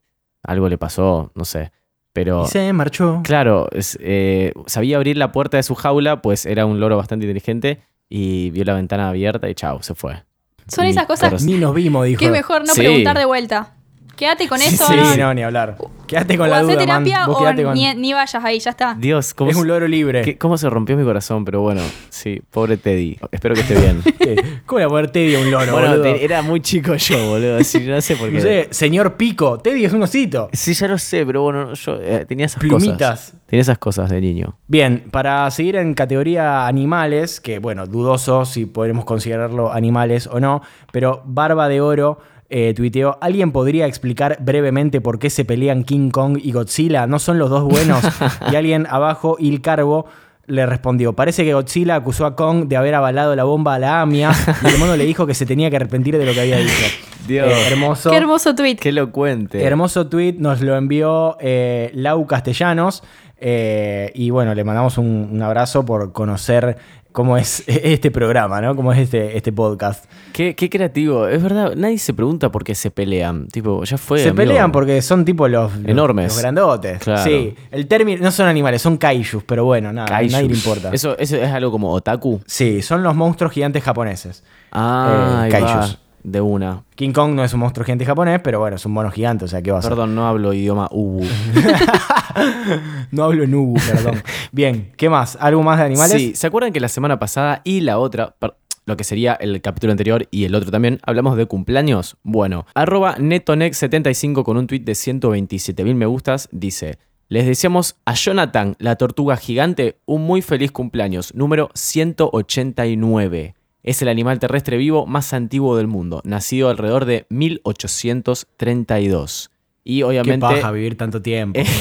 Speaker 1: algo le pasó, no sé. Pero
Speaker 3: Y se marchó.
Speaker 1: claro, es, eh, sabía abrir la puerta de su jaula, pues era un loro bastante inteligente y vio la ventana abierta y chao, se fue.
Speaker 2: Son
Speaker 1: Y
Speaker 2: esas cosas
Speaker 3: Ni nos vimos, dijo.
Speaker 2: que es mejor no
Speaker 1: Sí.
Speaker 2: preguntar de vuelta. Quédate con eso,
Speaker 3: sí,
Speaker 2: ¿no?
Speaker 3: no, ni hablar. Quédate con
Speaker 2: o
Speaker 3: la
Speaker 2: hacé
Speaker 3: duda, man.
Speaker 2: terapia
Speaker 3: Vos
Speaker 2: o
Speaker 3: con-
Speaker 2: ni, ni vayas ahí, ya está.
Speaker 1: Dios, ¿cómo
Speaker 3: Es un
Speaker 1: se-
Speaker 3: logro libre.
Speaker 1: qué- ¿Cómo se rompió mi corazón? Pero bueno, sí, pobre Teddy. Espero que esté bien.
Speaker 3: ¿Cómo le voy a poner Teddy a un loro,
Speaker 1: bueno,
Speaker 3: boludo?
Speaker 1: te- era muy chico yo, boludo. Así, no sé por qué.
Speaker 3: No sé, señor Pico. Teddy es un osito.
Speaker 1: Sí, ya lo sé, pero bueno, yo eh, tenía esas
Speaker 3: Plumitas.
Speaker 1: cosas. Tenía esas cosas de niño.
Speaker 3: Bien, para seguir en categoría animales, que bueno, dudoso si podemos considerarlo animales o no, pero Barba de Oro eh, tuiteó, ¿alguien podría explicar brevemente por qué se pelean King Kong y Godzilla? ¿No son los dos buenos? y alguien abajo, Il Carbo, le respondió, parece que Godzilla acusó a Kong de haber avalado la bomba a la AMIA y el mono le dijo que se tenía que arrepentir de lo que había dicho.
Speaker 1: Dios.
Speaker 3: Eh, hermoso.
Speaker 2: Qué hermoso tweet.
Speaker 1: Qué elocuente.
Speaker 3: Hermoso tweet, nos lo envió eh, Lau Castellanos. eh, y bueno, le mandamos un, un abrazo por conocer cómo es este programa, ¿no? Cómo es este, este podcast.
Speaker 1: Qué, qué creativo. Es verdad, nadie se pregunta por qué se pelean. Tipo, ya fue.
Speaker 3: Se
Speaker 1: amigo.
Speaker 3: pelean porque son tipo los,
Speaker 1: Enormes.
Speaker 3: Los grandotes.
Speaker 1: Claro.
Speaker 3: Sí, el término no son animales, son kaijus, pero bueno, nada,
Speaker 1: Kaijus.
Speaker 3: nadie le importa.
Speaker 1: Eso, eso es algo como otaku.
Speaker 3: Sí, son los monstruos gigantes japoneses.
Speaker 1: Ah,
Speaker 3: Eh,
Speaker 1: va. De una.
Speaker 3: King Kong no es un monstruo gigante japonés, pero bueno, es un mono gigante, o sea, ¿qué va a?
Speaker 1: Perdón, no hablo idioma ubu.
Speaker 3: No hablo en Ubu, perdón. Bien, ¿qué más? ¿Algo más de animales?
Speaker 1: Sí, ¿se acuerdan que la semana pasada y la otra, lo que sería el capítulo anterior y el otro también, hablamos de cumpleaños? Bueno, arroba netonex75 con un tweet de 127 mil me gustas, dice... Les deseamos a Jonathan, la tortuga gigante, un muy feliz cumpleaños, número 189. Es el animal terrestre vivo más antiguo del mundo, nacido alrededor de 1832. Y
Speaker 3: Qué
Speaker 1: obviamente...
Speaker 3: paja vivir tanto tiempo.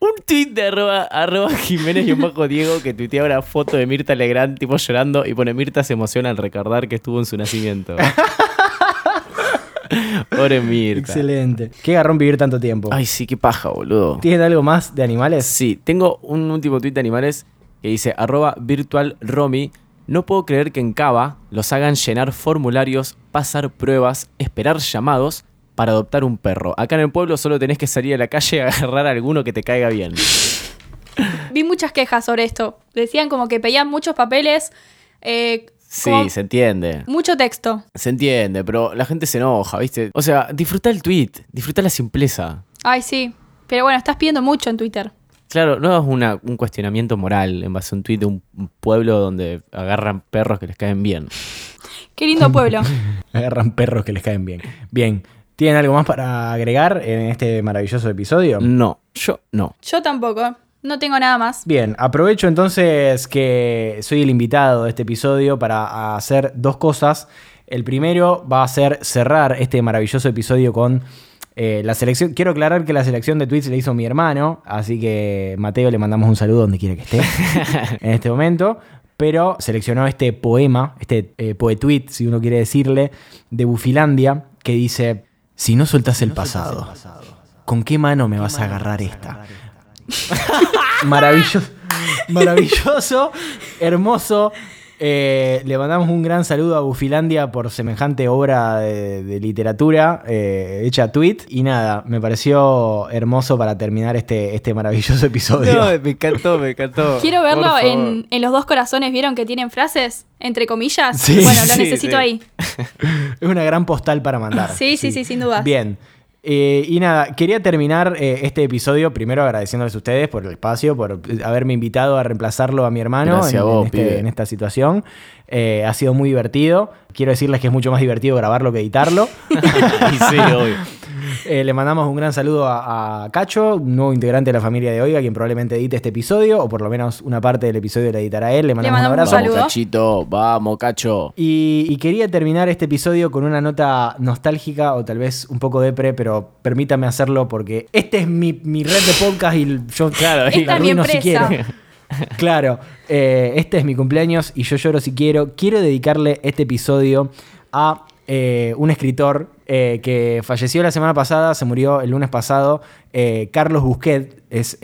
Speaker 1: Un tweet de arroba, arroba Jiménez y un bajo Diego que tuitea una foto de Mirta Legrand tipo llorando y pone Mirta se emociona al recordar que estuvo en su nacimiento. Pobre Mirta.
Speaker 3: Excelente. Qué garrón vivir tanto tiempo.
Speaker 1: Ay, sí, qué paja, boludo.
Speaker 3: ¿Tienen algo más de animales?
Speaker 1: Sí, tengo un último tweet de animales que dice arroba virtual Romy. No puedo creer que en Cava los hagan llenar formularios, pasar pruebas, esperar llamados para adoptar un perro. Acá en el pueblo solo tenés que salir a la calle y agarrar a alguno que te caiga bien.
Speaker 2: Vi muchas quejas sobre esto. Decían como que pedían muchos papeles, eh,
Speaker 1: Sí, se entiende.
Speaker 2: mucho texto.
Speaker 1: Se entiende, pero la gente se enoja, ¿viste? O sea, disfruta el tweet, disfruta la simpleza.
Speaker 2: Ay, sí. Pero bueno, estás pidiendo mucho en Twitter.
Speaker 1: Claro, no es una- un cuestionamiento moral en base a un tweet de un un pueblo donde agarran perros que les caen bien.
Speaker 2: Qué lindo pueblo.
Speaker 3: Agarran perros que les caen bien. Bien. ¿Tienen algo más para agregar en este maravilloso episodio?
Speaker 1: No, yo no.
Speaker 2: Yo tampoco. No tengo nada más.
Speaker 3: Bien, aprovecho entonces que soy el invitado de este episodio para hacer dos cosas. El primero va a ser cerrar este maravilloso episodio con eh, la selección. Quiero aclarar que la selección de tweets le hizo mi hermano, así que Mateo le mandamos un saludo donde quiera que esté en este momento. Pero seleccionó este poema, este eh, poetweet, si uno quiere decirle, de Bufilandia, que dice: Si no soltás el pasado, ¿con qué mano me vas a agarrar esta? Maravilloso, maravilloso, hermoso. Eh, le mandamos un gran saludo a Bufilandia por semejante obra de, de literatura eh, hecha a tweet. Y nada, me pareció hermoso para terminar este, este maravilloso episodio.
Speaker 1: me encantó, me encantó.
Speaker 2: Quiero verlo en, en los dos corazones. ¿Vieron que tienen frases? Entre comillas.
Speaker 3: Sí,
Speaker 2: bueno, lo
Speaker 1: sí,
Speaker 2: necesito
Speaker 1: sí.
Speaker 2: ahí.
Speaker 3: Es una gran postal para mandar.
Speaker 2: Sí, sí, sí, sin duda.
Speaker 3: Bien. Eh, y nada, quería terminar eh, este episodio primero agradeciéndoles a ustedes por el espacio, por haberme invitado a reemplazarlo a mi hermano en,
Speaker 1: vos,
Speaker 3: en este- en esta situación. Eh, ha sido muy divertido. Quiero decirles que es mucho más divertido grabarlo que editarlo.
Speaker 1: Y sí, obvio.
Speaker 3: Eh, le mandamos un gran saludo a, a Cacho, un nuevo integrante de la familia de Oiga, quien probablemente edite este episodio, o por lo menos una parte del episodio la editará él. Le mandamos,
Speaker 2: mandamos un
Speaker 3: un abrazo.
Speaker 1: Vamos, cachito, vamos, cacho.
Speaker 3: Y, y quería terminar este episodio con una nota nostálgica o tal vez un poco depre, pero permítame hacerlo porque este es mi, mi red de podcast y yo
Speaker 1: Claro,
Speaker 2: Esta
Speaker 3: la
Speaker 2: mi
Speaker 3: si quiero. Claro, eh, este es mi cumpleaños y yo lloro si quiero. Quiero dedicarle este episodio a eh, un escritor eh, que falleció la semana pasada, se murió el lunes pasado. Carlos Busquet es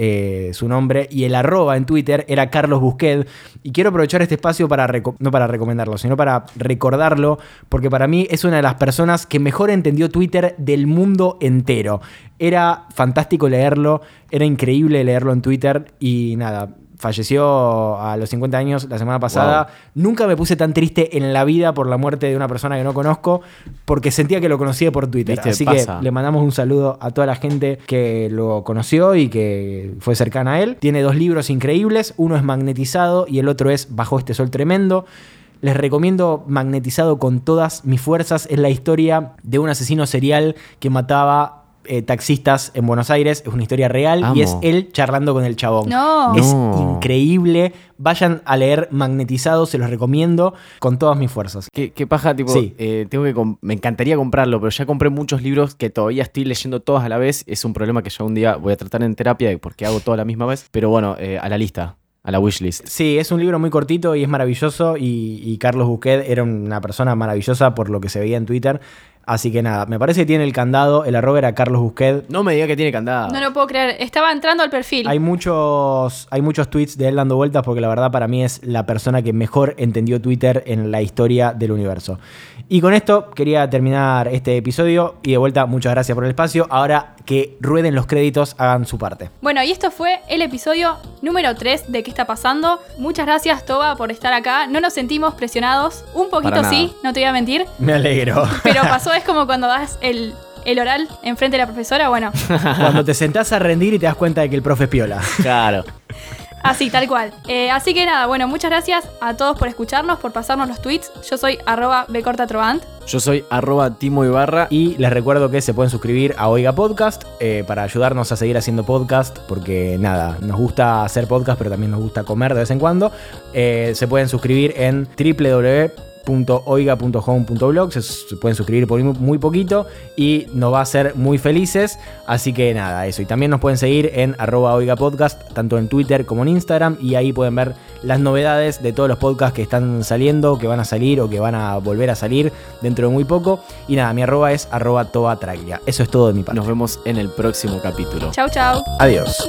Speaker 3: su nombre y el arroba en Twitter era Carlos Busquet. Y quiero aprovechar este espacio para, no para recomendarlo, sino para recordarlo, porque para mí es una de las personas que mejor entendió Twitter del mundo entero. Era fantástico leerlo, era increíble leerlo en Twitter y nada, falleció a los 50 años la semana pasada. Nunca me puse tan triste en la vida por la muerte de una persona que no conozco, porque sentía que lo conocía por Twitter.
Speaker 1: Viste,
Speaker 3: Así
Speaker 1: pasa.
Speaker 3: que le mandamos un saludo a toda la gente que lo conoció y que fue cercana a él. Tiene dos libros increíbles, uno es Magnetizado y el otro es Bajo este sol tremendo. Les recomiendo Magnetizado con todas mis fuerzas. Es la historia de un asesino serial que mataba eh, taxistas en Buenos Aires. Es una historia real
Speaker 1: Amo.
Speaker 3: y es él charlando con el chabón.
Speaker 2: No.
Speaker 3: Es
Speaker 1: No.
Speaker 3: increíble. Vayan a leer Magnetizado, se los recomiendo con todas mis fuerzas.
Speaker 1: ¿Qué, qué paja, tipo,
Speaker 3: Sí.
Speaker 1: eh, tengo que me encantaría comprarlo, pero ya compré muchos libros que todavía estoy leyendo todos a la vez. Es un problema que yo un día voy a tratar en terapia porque hago todo a la misma vez. Pero bueno, eh, a la lista, a la wishlist.
Speaker 3: Sí, es un libro muy cortito y es maravilloso. Y, y Carlos Busquet era una persona maravillosa por lo que se veía en Twitter. Así que nada, me parece que tiene el candado. El arroba era Carlos Busquet.
Speaker 1: No me diga que tiene candado.
Speaker 2: No lo puedo creer. Estaba entrando al perfil.
Speaker 3: Hay muchos, hay muchos tweets de él dando vueltas porque la verdad para mí es la persona que mejor entendió Twitter en la historia del universo. Y con esto quería terminar este episodio y de vuelta muchas gracias por el espacio. Ahora que rueden los créditos, hagan su parte.
Speaker 2: Bueno, y esto fue el episodio número 3 de ¿Qué está pasando? Muchas gracias, Toba, por estar acá. No nos sentimos presionados. Un poquito sí, no te voy a mentir.
Speaker 3: Me alegro.
Speaker 2: Pero pasó, es como cuando das el, el oral enfrente de la profesora. Bueno,
Speaker 3: Cuando te sentás a rendir y te das cuenta de que el profe es piola.
Speaker 1: Claro.
Speaker 2: así, tal cual. Eh, así que nada, bueno, muchas gracias a todos por escucharnos, por pasarnos los tweets. Yo soy arroba becortatrovant.
Speaker 1: Yo soy arroba Timo Ibarra.
Speaker 3: Y les recuerdo que se pueden suscribir a Oiga Podcast eh, para ayudarnos a seguir haciendo podcast, porque nada, nos gusta hacer podcast, pero también nos gusta comer de vez en cuando. Eh, se pueden suscribir en www.oiga.home.blog, se, se pueden suscribir por muy, poquito y nos va a hacer muy felices. Así que nada, eso. Y también nos pueden seguir en arroba Oiga Podcast, tanto en Twitter como en Instagram, y ahí pueden ver las novedades de todos los podcasts que están saliendo, que van a salir o que van a volver a salir dentro de muy poco. Y nada, mi arroba es arroba toba traglia. Eso es todo de mi parte.
Speaker 1: Nos vemos en el próximo capítulo.
Speaker 2: Chau, chau.
Speaker 3: Adiós.